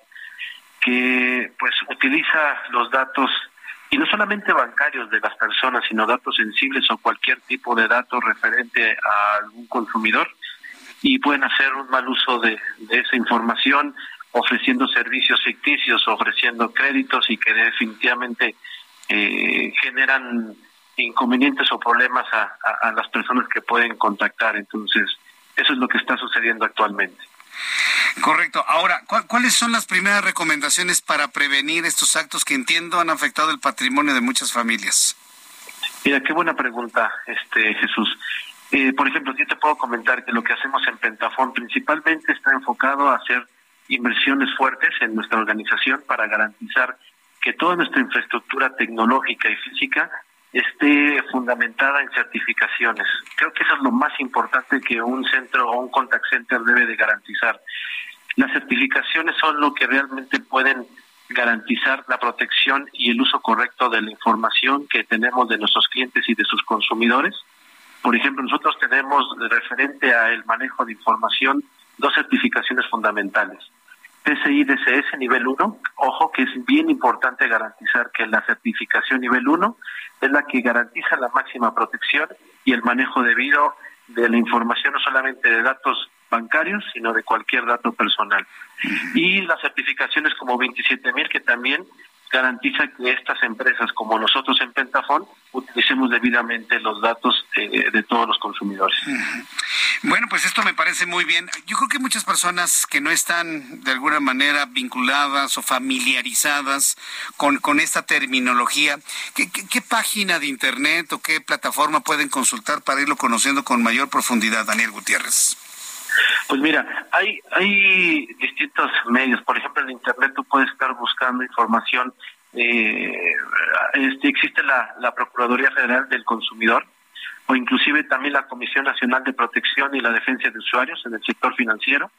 que pues utiliza los datos y no solamente bancarios de las personas, sino datos sensibles o cualquier tipo de datos referente a algún consumidor y pueden hacer un mal uso de esa información ofreciendo servicios ficticios, ofreciendo créditos y que definitivamente eh, generan inconvenientes o problemas a, las personas que pueden contactar. Entonces, eso es lo que está sucediendo actualmente. Correcto. Ahora, ¿cuáles son las primeras recomendaciones para prevenir estos actos que entiendo han afectado el patrimonio de muchas familias? Mira, qué buena pregunta, este Jesús. Eh, por ejemplo, yo te puedo comentar que lo que hacemos en Pentafón principalmente está enfocado a hacer inversiones fuertes en nuestra organización para garantizar que toda nuestra infraestructura tecnológica y física esté fundamentada en certificaciones. Creo que eso es lo más importante que un centro o un contact center debe de garantizar. Las certificaciones son lo que realmente pueden garantizar la protección y el uso correcto de la información que tenemos de nuestros clientes y de sus consumidores. Por ejemplo, nosotros tenemos referente al manejo de información dos certificaciones fundamentales. PCI DCS nivel 1, ojo que es bien importante garantizar que la certificación nivel 1 es la que garantiza la máxima protección y el manejo debido de la información no solamente de datos bancarios, sino de cualquier dato personal. Y las certificaciones como 27000 que también garantiza que estas empresas, como nosotros en Pentafón, utilicemos debidamente los datos eh, de todos los consumidores. Bueno, pues esto me parece muy bien. Yo creo que muchas personas que no están de alguna manera vinculadas o familiarizadas con, con esta terminología, ¿qué, qué página de Internet o qué plataforma pueden consultar para irlo conociendo con mayor profundidad, Daniel Gutiérrez? Pues mira, hay, hay distintos medios. Por ejemplo, en Internet tú puedes estar buscando información. Eh, este, existe la, la Procuraduría Federal del Consumidor o inclusive también la Comisión Nacional de Protección y la Defensa de Usuarios en el sector financiero.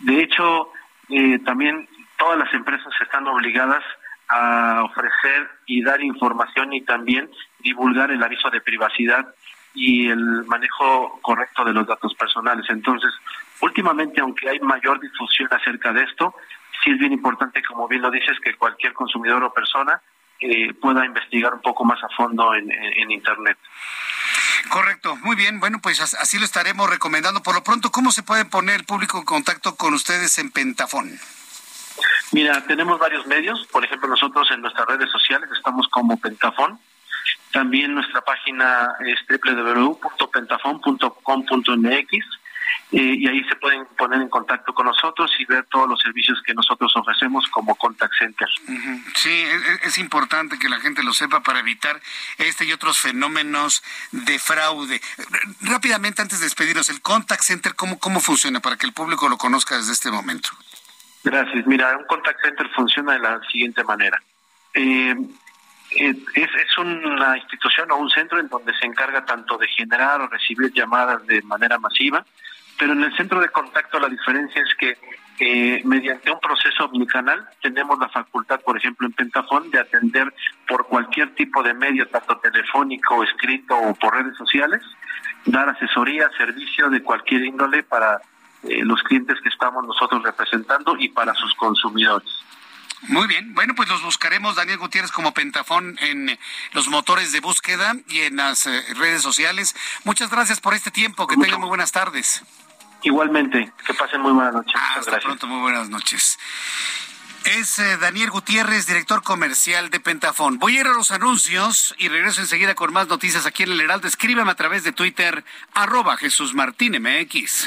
De hecho, eh, también todas las empresas están obligadas a ofrecer y dar información y también divulgar el aviso de privacidad y el manejo correcto de los datos personales. Entonces, últimamente, aunque hay mayor difusión acerca de esto, sí es bien importante, como bien lo dices, que cualquier consumidor o persona eh, pueda investigar un poco más a fondo en, Internet. Correcto, muy bien. Bueno, pues así lo estaremos recomendando. Por lo pronto, ¿cómo se puede poner el público en contacto con ustedes en Pentafón? Mira, tenemos varios medios. Por ejemplo, nosotros en nuestras redes sociales estamos como Pentafón. También nuestra página es www.pentafon.com.mx eh, y ahí se pueden poner en contacto con nosotros y ver todos los servicios que nosotros ofrecemos como contact center. Sí, es, importante que la gente lo sepa para evitar este y otros fenómenos de fraude. Rápidamente, antes de despedirnos, el contact center, ¿cómo, cómo funciona para que el público lo conozca desde este momento? Gracias. Mira, un contact center funciona de la siguiente manera. Eh, es, es una institución o un centro en donde se encarga tanto de generar o recibir llamadas de manera masiva, pero en el centro de contacto la diferencia es que eh, mediante un proceso omnicanal tenemos la facultad, por ejemplo, en Pentafón, de atender por cualquier tipo de medio, tanto telefónico, escrito o por redes sociales, dar asesoría, servicio de cualquier índole para eh, los clientes que estamos nosotros representando y para sus consumidores. Muy bien, bueno, pues los buscaremos, Daniel Gutiérrez, como Pentafón en los motores de búsqueda y en las eh, redes sociales. Muchas gracias por este tiempo, que tengan muy buenas tardes. Igualmente, que pasen muy buenas noches. Hasta pronto, muy buenas noches. Es eh, Daniel Gutiérrez, director comercial de Pentafón. Voy a ir a los anuncios y regreso enseguida con más noticias aquí en el Heraldo. Escríbeme a través de Twitter, arroba Jesús Martín MX.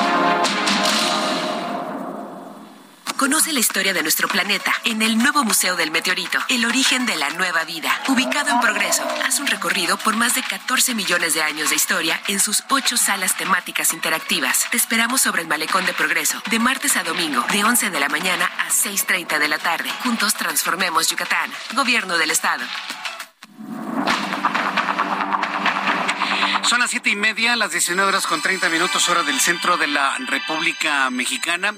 Conoce la historia de nuestro planeta en el nuevo Museo del Meteorito, el origen de la nueva vida, ubicado en Progreso. Haz un recorrido por más de 14 millones de años de historia en sus ocho salas temáticas interactivas. Te esperamos sobre el Malecón de Progreso, de martes a domingo, de 11 de la mañana a 6.30 de la tarde. Juntos transformemos Yucatán. Gobierno del Estado. Son las siete y media, las 19 horas con 30 minutos hora del centro de la República Mexicana.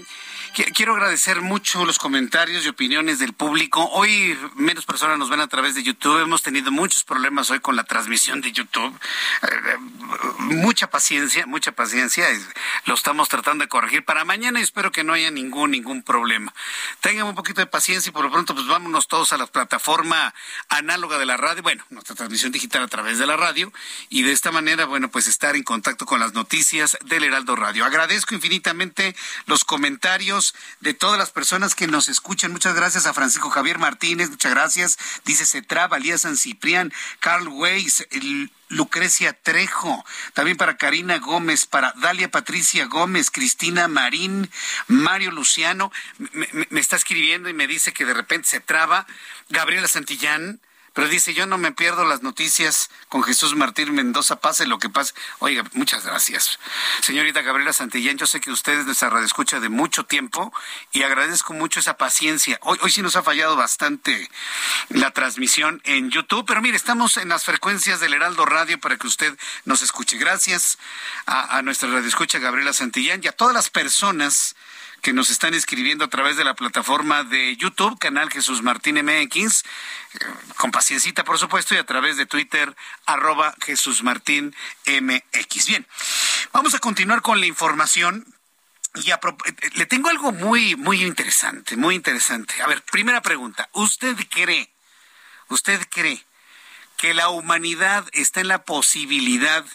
Quiero agradecer mucho los comentarios y opiniones del público. Hoy menos personas nos ven a través de YouTube. Hemos tenido muchos problemas hoy con la transmisión de YouTube. Eh, mucha paciencia, mucha paciencia. Lo estamos tratando de corregir para mañana y espero que no haya ningún ningún problema. Tengan un poquito de paciencia y por lo pronto pues vámonos todos a la plataforma análoga de la radio, bueno, nuestra transmisión digital a través de la radio y de esta manera, bueno, pues estar en contacto con las noticias del Heraldo Radio. Agradezco infinitamente los comentarios de todas las personas que nos escuchan. Muchas gracias a Francisco Javier Martínez, muchas gracias. Dice Cetra, Valía San Ciprián, Carl Weiss, Lucrecia Trejo, también para Karina Gómez, para Dalia Patricia Gómez, Cristina Marín, Mario Luciano. Me, me está escribiendo y me dice que de repente se traba. Gabriela Santillán pero dice, yo no me pierdo las noticias con Jesús Martín Mendoza, pase lo que pase. Oiga, muchas gracias. Señorita Gabriela Santillán, yo sé que ustedes nuestra radio escucha de mucho tiempo y agradezco mucho esa paciencia. Hoy, hoy sí nos ha fallado bastante la transmisión en YouTube, pero mire, estamos en las frecuencias del Heraldo Radio para que usted nos escuche. Gracias a, a nuestra radio escucha Gabriela Santillán y a todas las personas que nos están escribiendo a través de la plataforma de YouTube, canal Jesús Martín MX, con paciencita, por supuesto, y a través de Twitter, arroba Jesús Martín MX. Bien, vamos a continuar con la información. Y eh, le tengo algo muy, muy interesante, muy interesante. A ver, primera pregunta. ¿Usted cree, usted cree que la humanidad está en la posibilidad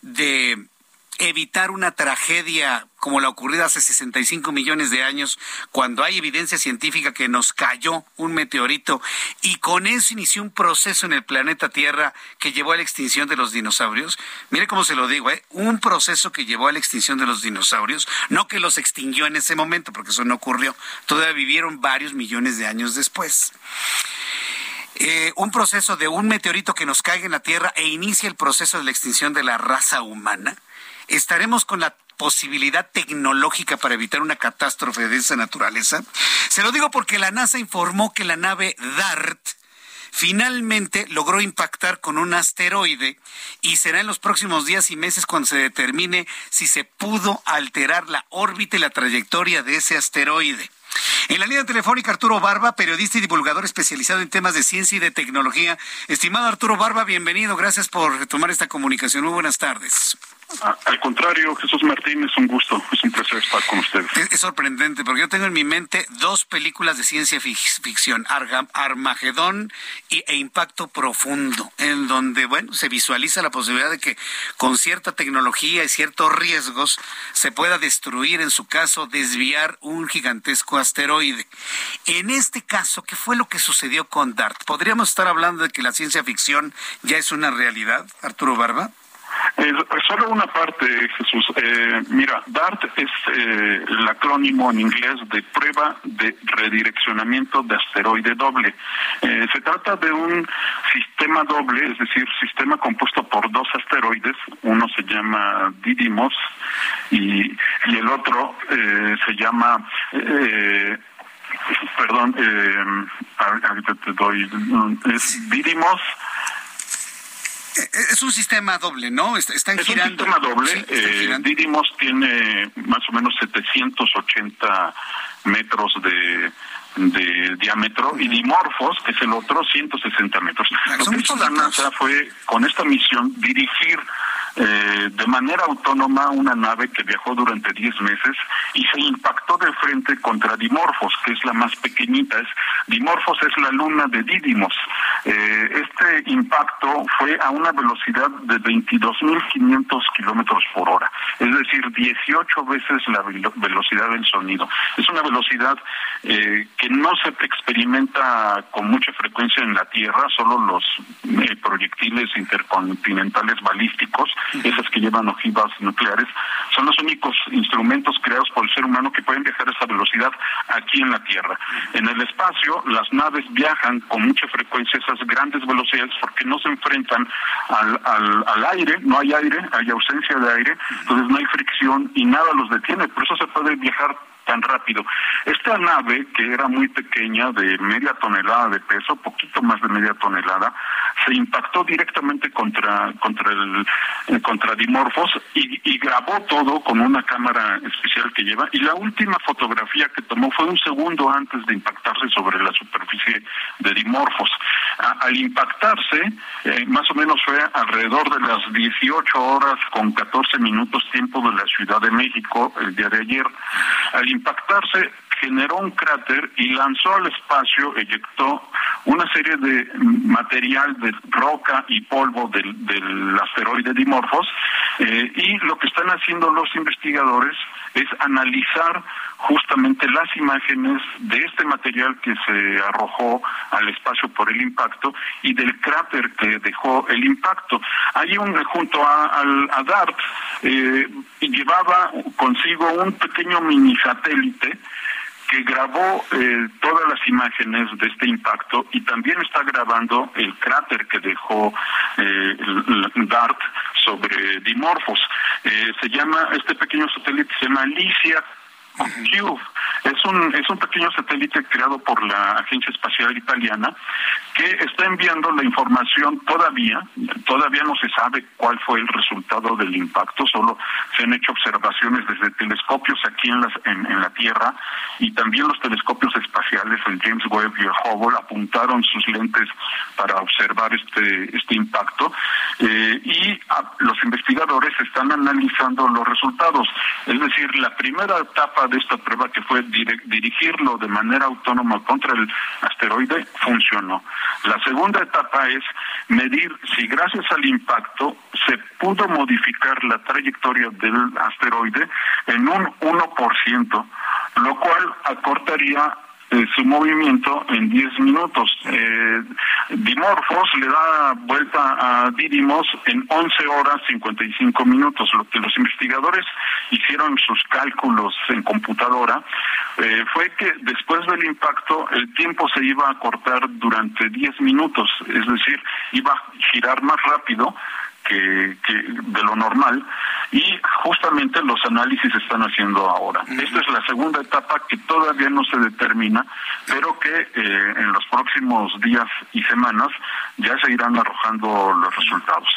de evitar una tragedia como la ocurrida hace 65 millones de años, cuando hay evidencia científica que nos cayó un meteorito y con eso inició un proceso en el planeta Tierra que llevó a la extinción de los dinosaurios. Mire cómo se lo digo, ¿eh? un proceso que llevó a la extinción de los dinosaurios, no que los extinguió en ese momento, porque eso no ocurrió, todavía vivieron varios millones de años después. Eh, un proceso de un meteorito que nos caiga en la Tierra e inicia el proceso de la extinción de la raza humana ¿Estaremos con la posibilidad tecnológica para evitar una catástrofe de esa naturaleza? Se lo digo porque la NASA informó que la nave DART finalmente logró impactar con un asteroide y será en los próximos días y meses cuando se determine si se pudo alterar la órbita y la trayectoria de ese asteroide. En la línea telefónica Arturo Barba, periodista y divulgador especializado en temas de ciencia y de tecnología. Estimado Arturo Barba, bienvenido. Gracias por tomar esta comunicación. Muy buenas tardes. Al contrario, Jesús Martín, es un gusto, es un placer estar con ustedes. Es, sorprendente, porque yo tengo en mi mente dos películas de ciencia ficción, Armagedón y, e Impacto Profundo, en donde, bueno, se visualiza la posibilidad de que con cierta tecnología y ciertos riesgos se pueda destruir, en su caso, desviar un gigantesco asteroide. En este caso, ¿qué fue lo que sucedió con DART? ¿Podríamos estar hablando de que la ciencia ficción ya es una realidad, Arturo Barba? Eh, solo una parte, Jesús. Eh, mira, DART es eh, el acrónimo en inglés de prueba de redireccionamiento de asteroide doble. Eh, se trata de un sistema doble, es decir, sistema compuesto por dos asteroides. Uno se llama Didymos y, el otro se llama perdón, ahorita te doy, es Didymos es un sistema doble, ¿no? Están es girando. un sistema doble. eh, Didymos tiene más o menos 780 metros de, de diámetro y Dimorphos, que es el otro, 160 metros. Lo que hizo la NASA fue, con esta misión, dirigir eh, de manera autónoma una nave que viajó durante 10 meses y se impactó de frente contra Dimorphos, que es la más pequeñita. Es, Dimorphos es la luna de Didymos. Eh, este impacto fue a una velocidad de 22.500 kilómetros por hora, es decir, 18 veces la velocidad del sonido. Es una velocidad eh, que no se experimenta con mucha frecuencia en la Tierra, solo los eh, proyectiles intercontinentales balísticos esas que llevan ojivas nucleares, son los únicos instrumentos creados por el ser humano que pueden viajar a esa velocidad aquí en la Tierra. En el espacio, las naves viajan con mucha frecuencia esas grandes velocidades porque no se enfrentan al, al, al aire, no hay aire, hay ausencia de aire, entonces no hay fricción y nada los detiene, por eso se puede viajar tan rápido. Esta nave, que era muy pequeña, de media tonelada de peso, poquito más de media tonelada, se impactó directamente contra contra el eh, contra Dimorphos y, grabó todo con una cámara especial que lleva y la última fotografía que tomó fue un segundo antes de impactarse sobre la superficie de Dimorphos. al impactarse, eh, más o menos fue alrededor de las 18 horas con 14 minutos tiempo de la Ciudad de México el día de ayer. Al impactarse, generó un cráter y lanzó al espacio, eyectó una serie de material de roca y polvo del, asteroide Dimorphos eh, y lo que están haciendo los investigadores es analizar justamente las imágenes de este material que se arrojó al espacio por el impacto y del cráter que dejó el impacto. Hay un, junto a, a DART, eh, llevaba consigo un pequeño mini satélite que grabó eh, todas las imágenes de este impacto y también está grabando el cráter que dejó eh, DART sobre Dimorphos. Eh, se llama, este pequeño satélite se llama Alicia Cube. Es un, es un pequeño satélite creado por la Agencia Espacial Italiana que está enviando la información todavía, todavía no se sabe cuál fue el resultado del impacto, solo se han hecho observaciones desde telescopios aquí en, las, en, la Tierra y también los telescopios espaciales, el James Webb y el Hubble, apuntaron sus lentes para observar este, este impacto eh, y los investigadores están analizando los resultados. Es decir, la primera etapa de esta prueba que fue dirigirlo de manera autónoma contra el asteroide funcionó. La segunda etapa es medir si gracias al impacto se pudo modificar la trayectoria del asteroide en un 1%, lo cual acortaría eh, su movimiento en 10 minutos. Eh, Dimorphos le da vuelta a Didymos en 11 horas 55 minutos. Lo que los investigadores hicieron sus cálculos en computadora eh, fue que después del impacto el tiempo se iba a cortar durante 10 minutos, es decir, iba a girar más rápido que, de lo normal y justamente los análisis se están haciendo ahora. Esta es la segunda etapa que todavía no se determina, pero que eh, en los próximos días y semanas ya se irán arrojando los resultados.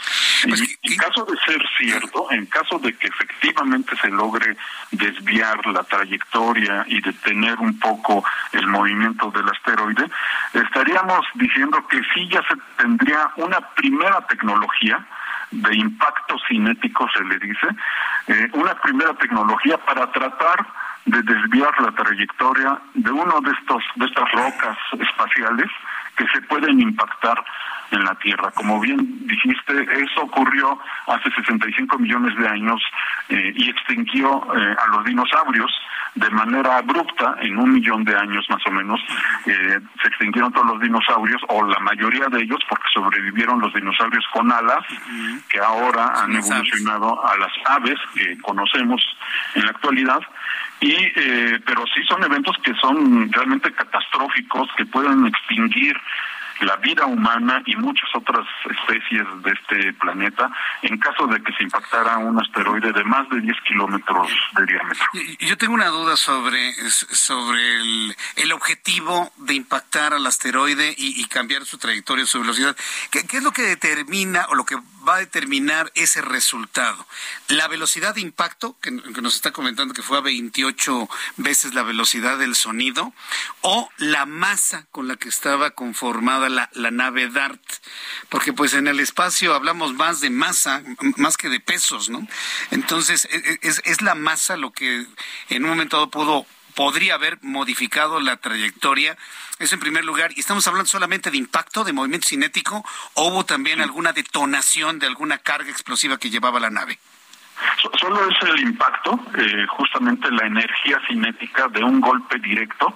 Pues, en caso de ser cierto, en caso de que efectivamente se logre desviar la trayectoria y detener un poco el movimiento del asteroide, estaríamos diciendo que sí ya se tendría una primera tecnología de impacto cinético, se le dice, eh, una primera tecnología para tratar de desviar la trayectoria de uno de estos de estas rocas espaciales que se pueden impactar en la Tierra. Como bien dijiste, eso ocurrió hace 65 millones de años eh, y extinguió eh, a los dinosaurios de manera abrupta, en un millón de años más o menos, eh, se extinguieron todos los dinosaurios, o la mayoría de ellos, porque sobrevivieron los dinosaurios con alas, que ahora han evolucionado a las aves que conocemos en la actualidad. Y, eh, pero sí son eventos que son realmente catastróficos, que pueden extinguir la vida humana y muchas otras especies de este planeta en caso de que se impactara un asteroide de más de 10 kilómetros de diámetro. Yo tengo una duda sobre, sobre el, objetivo de impactar al asteroide y, cambiar su trayectoria, su velocidad. ¿Qué, ¿Qué es lo que determina o lo que va a determinar ese resultado? La velocidad de impacto, que, nos está comentando que fue a 28 veces la velocidad del sonido, o la masa con la que estaba conformada la, nave DART, porque pues en el espacio hablamos más de masa, más que de pesos, ¿no? Entonces, e, e, es, es la masa lo que en un momento dado pudo podría haber modificado la trayectoria eso en primer lugar. ¿Y estamos hablando solamente de impacto, de movimiento cinético, o hubo también alguna detonación de alguna carga explosiva que llevaba la nave? Solo es el impacto, eh, justamente la energía cinética de un golpe directo,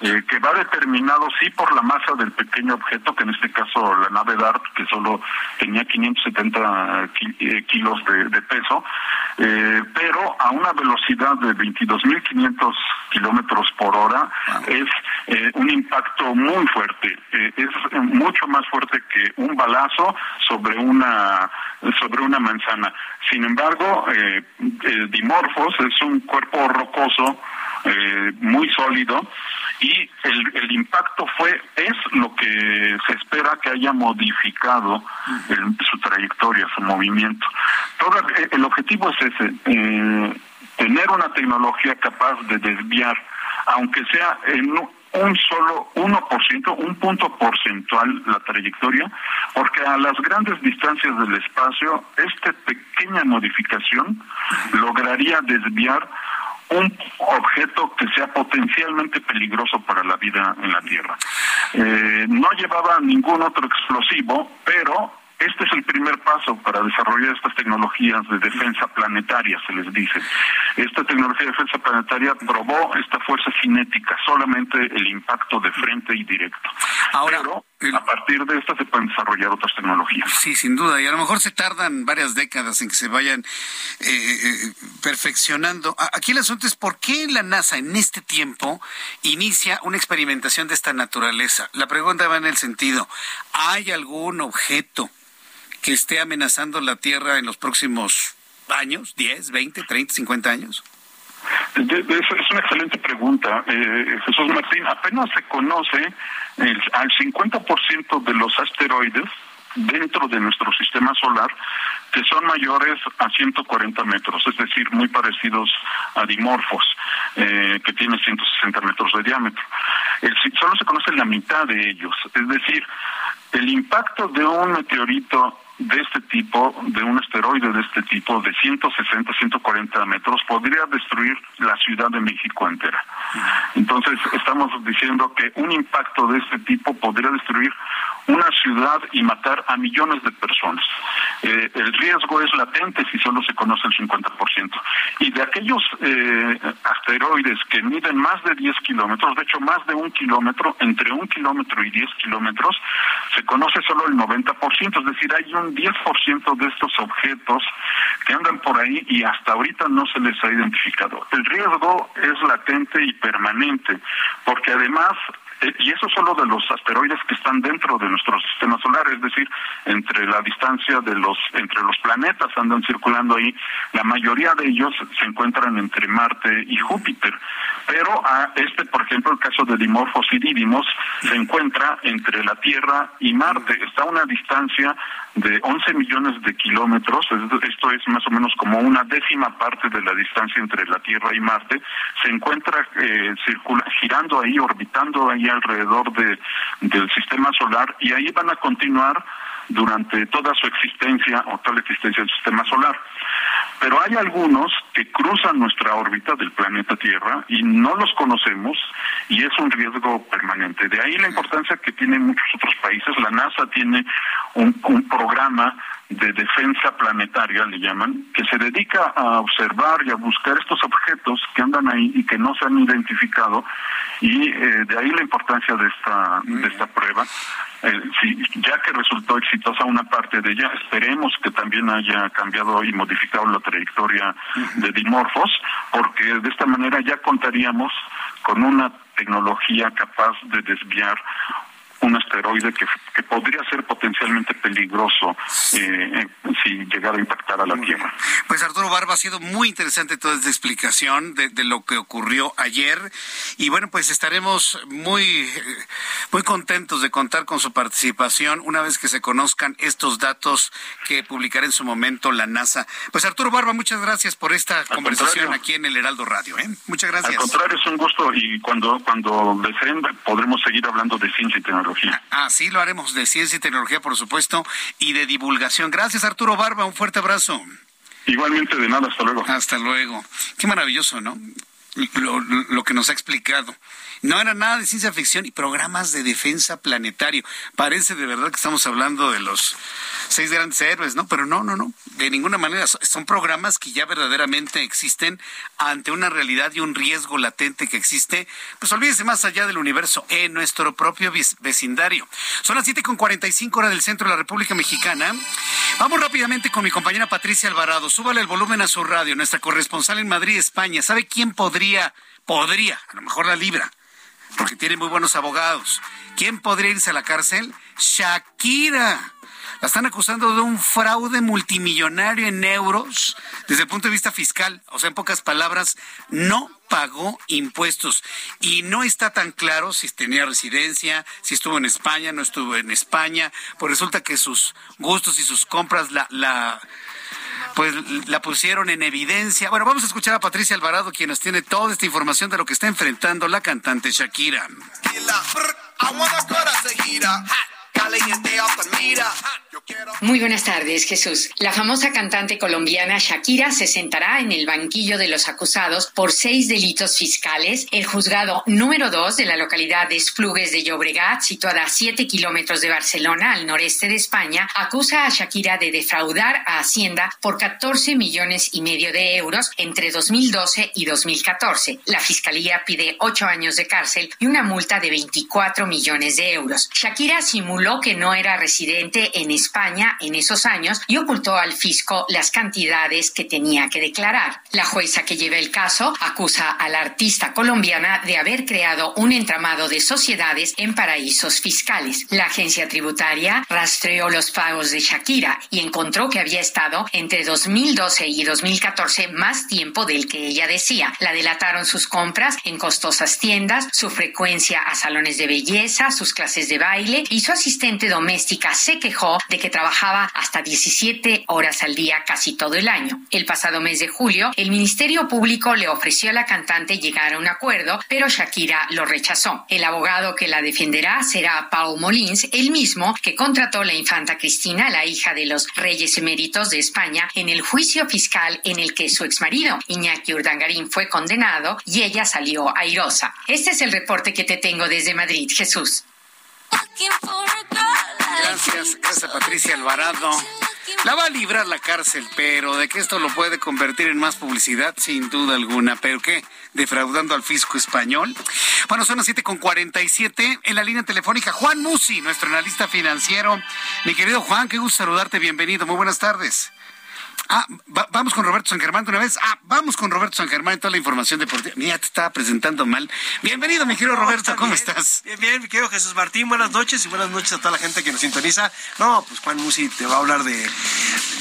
eh, que va determinado sí por la masa del pequeño objeto, que en este caso la nave DART, que solo tenía 570 eh, kilos de, peso, pero a una velocidad de 22.500 kilómetros por hora es un impacto muy fuerte, es mucho más fuerte que un balazo sobre una sobre una manzana. Sin embargo, eh, el dimorfos es un cuerpo rocoso eh, muy sólido y el, el impacto fue, es lo que se espera que haya modificado su trayectoria, su movimiento. Todo, el objetivo es ese, eh, tener una tecnología capaz de desviar, aunque sea en un solo 1%, un punto porcentual la trayectoria, porque a las grandes distancias del espacio, esta pequeña modificación lograría desviar un objeto que sea potencialmente peligroso para la vida en la Tierra. Eh, no llevaba ningún otro explosivo, pero este es el primer paso para desarrollar estas tecnologías de defensa planetaria, se les dice. Esta tecnología de defensa planetaria probó esta fuerza cinética, solamente el impacto de frente y directo. Ahora, Pero a partir de esta se pueden desarrollar otras tecnologías. Sí, sin duda, y a lo mejor se tardan varias décadas en que se vayan eh, eh, perfeccionando. Aquí el asunto es por qué la NASA en este tiempo inicia una experimentación de esta naturaleza. La pregunta va en el sentido, ¿hay algún objeto que esté amenazando la Tierra en los próximos años, 10, 20, 30, 50 años? Es una excelente pregunta, eh, Jesús Martín. Apenas se conoce al 50% de los asteroides dentro de nuestro sistema solar que son mayores a 140 metros, es decir, muy parecidos a Dimorphos, eh, que tiene 160 metros de diámetro. El, solo se conoce la mitad de ellos, es decir, el impacto de un meteorito de este tipo, de un asteroide de este tipo, de 160, 140 metros, podría destruir la Ciudad de México entera. Entonces, estamos diciendo que un impacto de este tipo podría destruir una ciudad y matar a millones de personas. Eh, el riesgo es latente si solo se conoce el 50%. Y de aquellos eh, asteroides que miden más de 10 kilómetros, de hecho más de un kilómetro, entre un kilómetro y 10 kilómetros, se conoce solo el 90%, es decir, hay un 10% de estos objetos que andan por ahí y hasta ahorita no se les ha identificado. El riesgo es latente y permanente, porque además eh, y eso solo de los asteroides que están dentro de nuestro sistema solar, es decir, entre la distancia de los entre los planetas andan circulando ahí, la mayoría de ellos se encuentran entre Marte y Júpiter, pero a este, por ejemplo, el caso de Dimorphos y Didymos se encuentra entre la Tierra y Marte, está a una distancia de 11 millones de kilómetros, esto es más o menos como una décima parte de la distancia entre la Tierra y Marte, se encuentra eh, girando ahí, orbitando ahí alrededor de, del sistema solar y ahí van a continuar durante toda su existencia o toda la existencia del sistema solar. Pero hay algunos que cruzan nuestra órbita del planeta Tierra y no los conocemos y es un riesgo permanente. De ahí la importancia que tienen muchos otros países. La NASA tiene un programa de defensa planetaria, le llaman, que se dedica a observar y a buscar estos objetos que andan ahí y que no se han identificado, y eh, de ahí la importancia de esta, de esta prueba. Eh, ya que resultó exitosa una parte de ella, esperemos que también haya cambiado y modificado la trayectoria de Dimorphos, porque de esta manera ya contaríamos con una tecnología capaz de desviar un asteroide que, que podría ser potencialmente peligroso eh, si llegara a impactar a la Tierra. Pues Arturo Barba, ha sido muy interesante toda esta explicación de, de, lo que ocurrió ayer y bueno, pues estaremos muy, muy contentos de contar con su participación una vez que se conozcan estos datos que publicará en su momento la NASA. Pues Arturo Barba, muchas gracias por esta conversación aquí en el Heraldo Radio. ¿eh? Muchas gracias. Al contrario, es un gusto y cuando, cuando deseen podremos seguir hablando de ciencia y tecnología. Ah, sí, lo haremos de ciencia y tecnología, por supuesto, y de divulgación. Gracias, Arturo Barba. Un fuerte abrazo. Igualmente, de nada. Hasta luego. Hasta luego. Qué maravilloso, ¿no? Lo, lo, que nos ha explicado. No era nada de ciencia ficción y programas de defensa planetario. Parece de verdad que estamos hablando de los seis grandes héroes, ¿no? Pero no, no, no, de ninguna manera. Son programas que ya verdaderamente existen ante una realidad y un riesgo latente que existe. Pues olvídese más allá del universo, en nuestro propio vecindario. Son las siete con cuarenta y cinco horas del centro de la República Mexicana. Vamos rápidamente con mi compañera Patricia Alvarado. Súbale el volumen a su radio, nuestra corresponsal en Madrid, España. ¿Sabe quién podría, podría, a lo mejor la libra? Porque tiene muy buenos abogados. ¿Quién podría irse a la cárcel? Shakira La están acusando de un fraude multimillonario en euros desde el punto de vista fiscal. O sea, en pocas palabras, no pagó impuestos y no está tan claro si tenía residencia, si estuvo en España, no estuvo en España, pues resulta que sus gustos y sus compras la, la pues la pusieron en evidencia. Bueno, vamos a escuchar a Patricia Alvarado, quien nos tiene toda esta información de lo que está enfrentando la cantante Shakira. Muy buenas tardes, Jesús. La famosa cantante colombiana Shakira se sentará en el banquillo de los acusados por seis delitos fiscales. El juzgado número dos de la localidad de Esplugues de Llobregat, situada a siete kilómetros de Barcelona, al noreste de España, acusa a Shakira de defraudar a Hacienda por 14 millones y medio de euros entre 2012 y 2014. La fiscalía pide ocho años de cárcel y una multa de 24 millones de euros. Shakira simuló que no era residente en España en esos años y ocultó al fisco las cantidades que tenía que declarar. La jueza que lleva el caso acusa a la artista colombiana de haber creado un entramado de sociedades en paraísos fiscales. La agencia tributaria rastreó los pagos de Shakira y encontró que había estado entre 2012 y 2014 más tiempo del que ella decía. La delataron sus compras en costosas tiendas, su frecuencia a salones de belleza, sus clases de baile y su asistencia asistente doméstica se quejó de que trabajaba hasta 17 horas al día casi todo el año. El pasado mes de julio, el Ministerio Público le ofreció a la cantante llegar a un acuerdo, pero Shakira lo rechazó. El abogado que la defenderá será Paul Molins, el mismo que contrató la infanta Cristina, la hija de los reyes eméritos de España, en el juicio fiscal en el que su exmarido, Iñaki Urdangarín, fue condenado y ella salió airosa. Este es el reporte que te tengo desde Madrid, Jesús. Gracias, gracias Patricia Alvarado. La va a librar la cárcel, pero de que esto lo puede convertir en más publicidad, sin duda alguna. ¿Pero qué? ¿Defraudando al fisco español? Bueno, son las 7 con 47 en la línea telefónica. Juan Musi, nuestro analista financiero. Mi querido Juan, qué gusto saludarte. Bienvenido. Muy buenas tardes. Ah, vamos con Roberto San Germán de una vez. Ah, vamos con Roberto San Germán y toda la información deportiva. Mira, te estaba presentando mal. Bienvenido, mi querido Roberto, ¿cómo estás? Bien, bien, mi querido Jesús Martín, buenas noches y buenas noches a toda la gente que nos sintoniza. No, pues Juan Musi te va a hablar de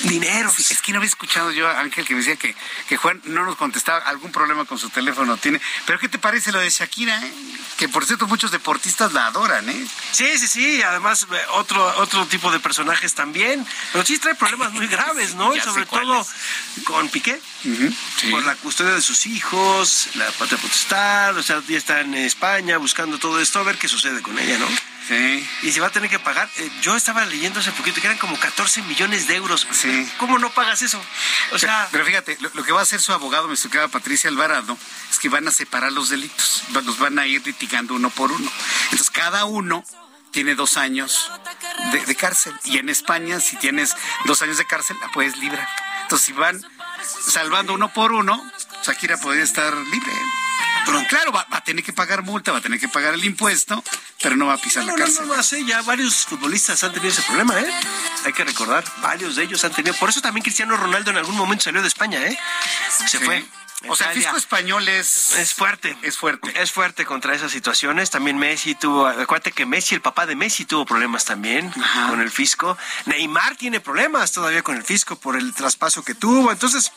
dinero. es que no había escuchado yo a Ángel que me decía que, que Juan no nos contestaba algún problema con su teléfono tiene. Pero ¿qué te parece lo de Shakira, eh? Que por cierto muchos deportistas la adoran, ¿eh? Sí, sí, sí, además eh, otro, otro tipo de personajes también. Pero sí trae problemas muy graves, ¿no? y sobre todo con Piqué, por la custodia de sus hijos, la patria potestad, o sea, ya está en España buscando todo esto, a ver qué sucede con ella, ¿no? Sí. Y se va a tener que pagar. Eh, yo estaba leyendo hace poquito que eran como 14 millones de euros. Sí. ¿Cómo no pagas eso? O sea. Pero, fíjate, lo, que va a hacer su abogado, me explicaba Patricia Alvarado, es que van a separar los delitos. Los van a ir litigando uno por uno. Entonces, cada uno tiene dos años de, cárcel. Y en España, si tienes dos años de cárcel, la puedes librar. Si van salvando uno por uno, Shakira podría estar libre. Pero claro, va, a tener que pagar multa, va a tener que pagar el impuesto, pero no va a pisar la cárcel. No, no, no, ya varios futbolistas han tenido ese problema, ¿eh? Hay que recordar, varios de ellos han tenido. Por eso también Cristiano Ronaldo en algún momento salió de España, ¿eh? Se fue. O sea, el fisco español es... Es fuerte. Es fuerte. Es fuerte contra esas situaciones. También Messi tuvo... Acuérdate que Messi, el papá de Messi, tuvo problemas también con el fisco. Neymar tiene problemas todavía con el fisco por el traspaso que tuvo. Entonces...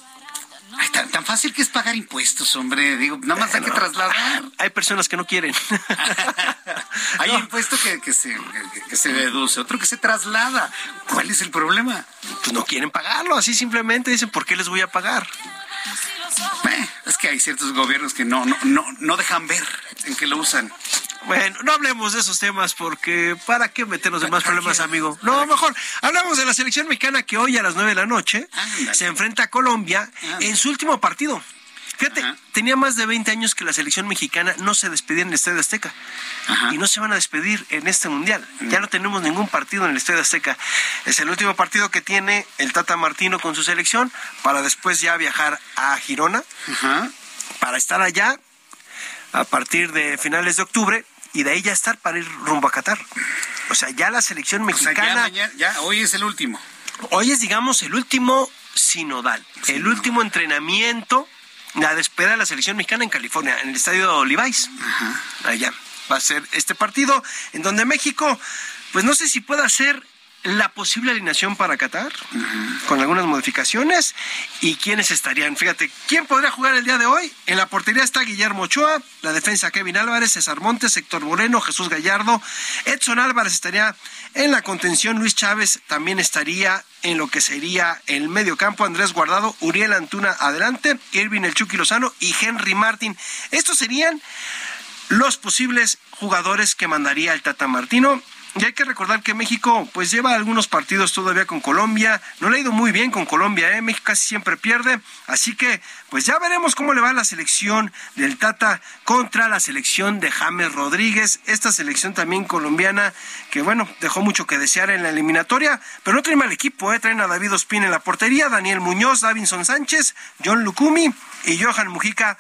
Ay, tan, fácil que es pagar impuestos, hombre. Digo, nada más hay que trasladar. Hay personas que no quieren. hay impuesto que, que, se, que se deduce, otro que se traslada. ¿Cuál es el problema? Pues no quieren pagarlo, así simplemente dicen, ¿por qué les voy a pagar? es que hay ciertos gobiernos que no, no, no, no dejan ver en qué lo usan. Bueno, no hablemos de esos temas porque ¿para qué meternos en más problemas, amigo? No, mejor hablamos de la selección mexicana que hoy a las nueve de la noche se enfrenta a Colombia en su último partido. Fíjate, tenía más de 20 años que la selección mexicana no se despedía en el Estadio Azteca. Y no se van a despedir en este mundial. Ya no tenemos ningún partido en el Estadio Azteca. Es el último partido que tiene el Tata Martino con su selección para después ya viajar a Girona para estar allá a partir de finales de octubre y de ahí ya estar para ir rumbo a Qatar. O sea, ya la selección mexicana. ya, hoy es el último. Hoy es, digamos, el último sinodal, el último entrenamiento la despedida de la selección mexicana en California, en el estadio Levi's. Allá va a ser este partido, en donde México, pues no sé si pueda ser la posible alineación para Qatar, con algunas modificaciones, y quiénes estarían. Fíjate, ¿quién podría jugar el día de hoy? En la portería está Guillermo Ochoa, la defensa Kevin Álvarez, César Montes, Héctor Moreno, Jesús Gallardo, Edson Álvarez estaría en la contención, Luis Chávez también estaría en lo que sería el medio campo, Andrés Guardado, Uriel Antuna adelante, Irving El Chucky Lozano y Henry Martin. Estos serían los posibles jugadores que mandaría el Tata Martino. Y hay que recordar que México pues lleva algunos partidos todavía con Colombia. No le ha ido muy bien con Colombia, ¿eh? México casi siempre pierde. Así que pues ya veremos cómo le va la selección del Tata contra la selección de James Rodríguez. Esta selección también colombiana que bueno, dejó mucho que desear en la eliminatoria. Pero no trae mal equipo, ¿eh? Traen a David Ospina en la portería, Daniel Muñoz, Davinson Sánchez, John Lucumi y Johan Mujica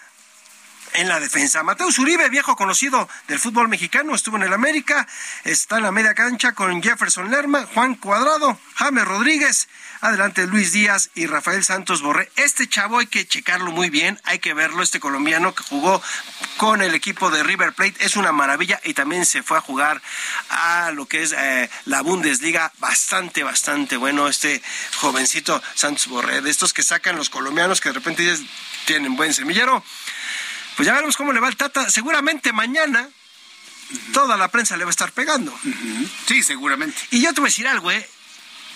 en la defensa. Mateus Uribe, viejo conocido del fútbol mexicano, estuvo en el América, está en la media cancha con Jefferson Lerma, Juan Cuadrado, James Rodríguez, adelante Luis Díaz y Rafael Santos Borré. Este chavo hay que checarlo muy bien, hay que verlo, este colombiano que jugó con el equipo de River Plate, es una maravilla y también se fue a jugar a lo que es eh, la Bundesliga, bastante, bastante bueno este jovencito Santos Borré, de estos que sacan los colombianos que de repente tienen buen semillero. Pues ya veremos cómo le va el Tata. Seguramente mañana toda la prensa le va a estar pegando. Sí, seguramente. Y yo te voy a decir algo, ¿eh?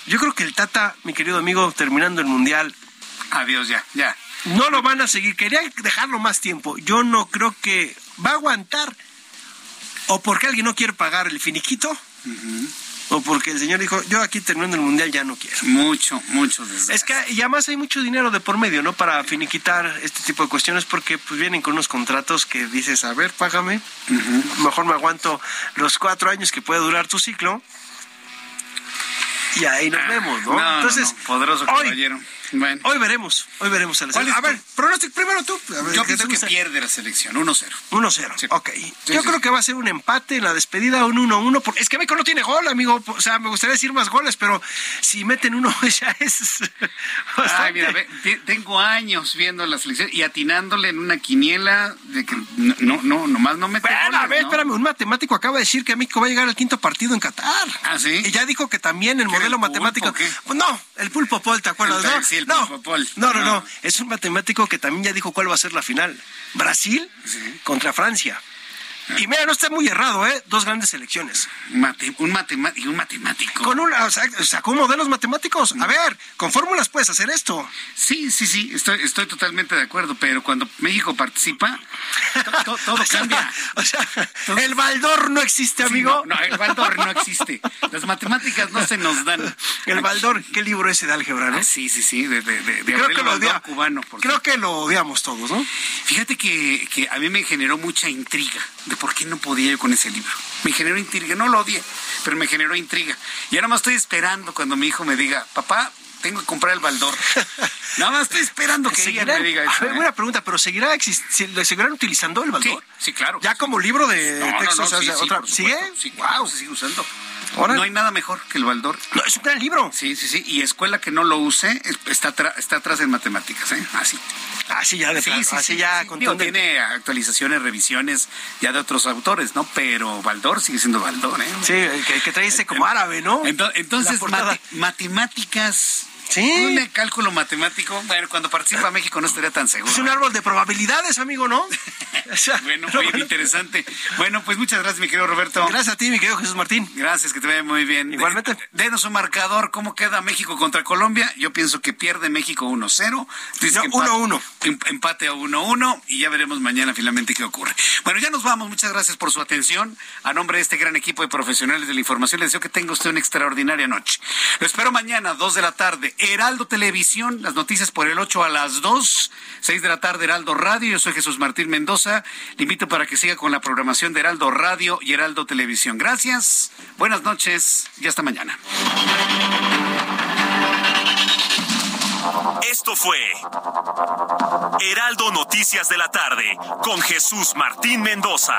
Yo creo que el Tata, mi querido amigo, terminando el Mundial... Adiós, ya, ya. No lo van a seguir. Querían dejarlo más tiempo. Yo no creo que va a aguantar. O porque alguien no quiere pagar el finiquito o porque el señor dijo, yo aquí terminando el mundial ya no quiero. Mucho, mucho. Es que y además hay mucho dinero de por medio, ¿no? Para finiquitar este tipo de cuestiones porque pues vienen con unos contratos que dices, a ver, págame, mejor me aguanto los cuatro años que puede durar tu ciclo y ahí nos ah, vemos, ¿no? Entonces, poderoso caballero. Bueno. Hoy veremos, hoy veremos a la selección. A ver, pronóstico primero tú. Yo pienso que pierde la selección, 1-0. 1-0, ok. Yo creo que va a ser un empate en la despedida, un 1-1. Es que México no tiene gol, amigo. O sea, me gustaría decir más goles, pero si meten uno ya es. Ay, mira, tengo años viendo la selección y atinándole en una quiniela de que no, no, nomás no mete goles, A ver, espérame, un matemático acaba de decir que México va a llegar al quinto partido en Qatar. Ah, sí. Y ya dijo que también el modelo matemático. Pues no, el pulpo pol, ¿te acuerdas? ¿no? No, no, no, no, Es un matemático que también ya dijo cuál va a ser la final. Brasil contra Francia. Y mira, no está muy errado, ¿eh? Dos grandes selecciones. un matemático, un matemático. Con un, o sea, sacó modelos matemáticos. A ver, con fórmulas puedes hacer esto. Sí, sí, sí, estoy, estoy totalmente de acuerdo, pero cuando México participa, todo cambia. O sea, el Baldor no existe, amigo. no, el Baldor no existe. Las matemáticas no se nos dan. El Baldor, ¿qué libro ese de álgebra, no? Ah, sí, sí, sí, de, de, creo que lo odiamos, cubano. creo que lo odiamos todos, ¿no? Fíjate que, que a mí me generó mucha intriga de por qué no podía yo con ese libro. Me generó intriga, no lo odié, pero me generó intriga. Y ahora más estoy esperando cuando mi hijo me diga, papá, tengo que comprar el baldor. Nada más estoy esperando que ella me diga eso. Una ¿eh? pregunta, ¿pero seguirá seguirán utilizando el baldor? Sí, claro. Ya como libro de texto, otra, ¿sigue? Sí, wow, se sigue usando. No hay nada mejor que el Baldor. No, es un gran libro. Sí, sí, sí. Y escuela que no lo use está, está atrás en matemáticas, ¿eh? Así. Así ya de sí, así ya con Tiene actualizaciones, revisiones ya de otros autores, ¿no? Pero Baldor sigue siendo Baldor, ¿eh? Sí, que, trae ese como árabe, ¿no? Entonces, matemáticas Sí. Un cálculo matemático. Bueno, cuando participa México no estaría tan seguro. Es un árbol de probabilidades, amigo, ¿no? bueno, muy interesante. Bueno, pues muchas gracias, mi querido Roberto. Gracias a ti, mi querido Jesús Martín. Gracias, que te vaya muy bien. Igualmente. Denos un marcador. ¿Cómo queda México contra Colombia? Yo pienso que pierde México 1-0. 1-1. Em, empate a 1-1 y ya veremos mañana finalmente qué ocurre. Bueno, ya nos vamos. Muchas gracias por su atención. A nombre de este gran equipo de profesionales de la información, les deseo que tenga usted una extraordinaria noche. Lo espero mañana, 2 de la tarde Heraldo Televisión, las noticias por el 8 a las 2, 6 de la tarde Heraldo Radio. Yo soy Jesús Martín Mendoza. Le invito para que siga con la programación de Heraldo Radio y Heraldo Televisión. Gracias, buenas noches y hasta mañana. Esto fue Heraldo Noticias de la tarde con Jesús Martín Mendoza.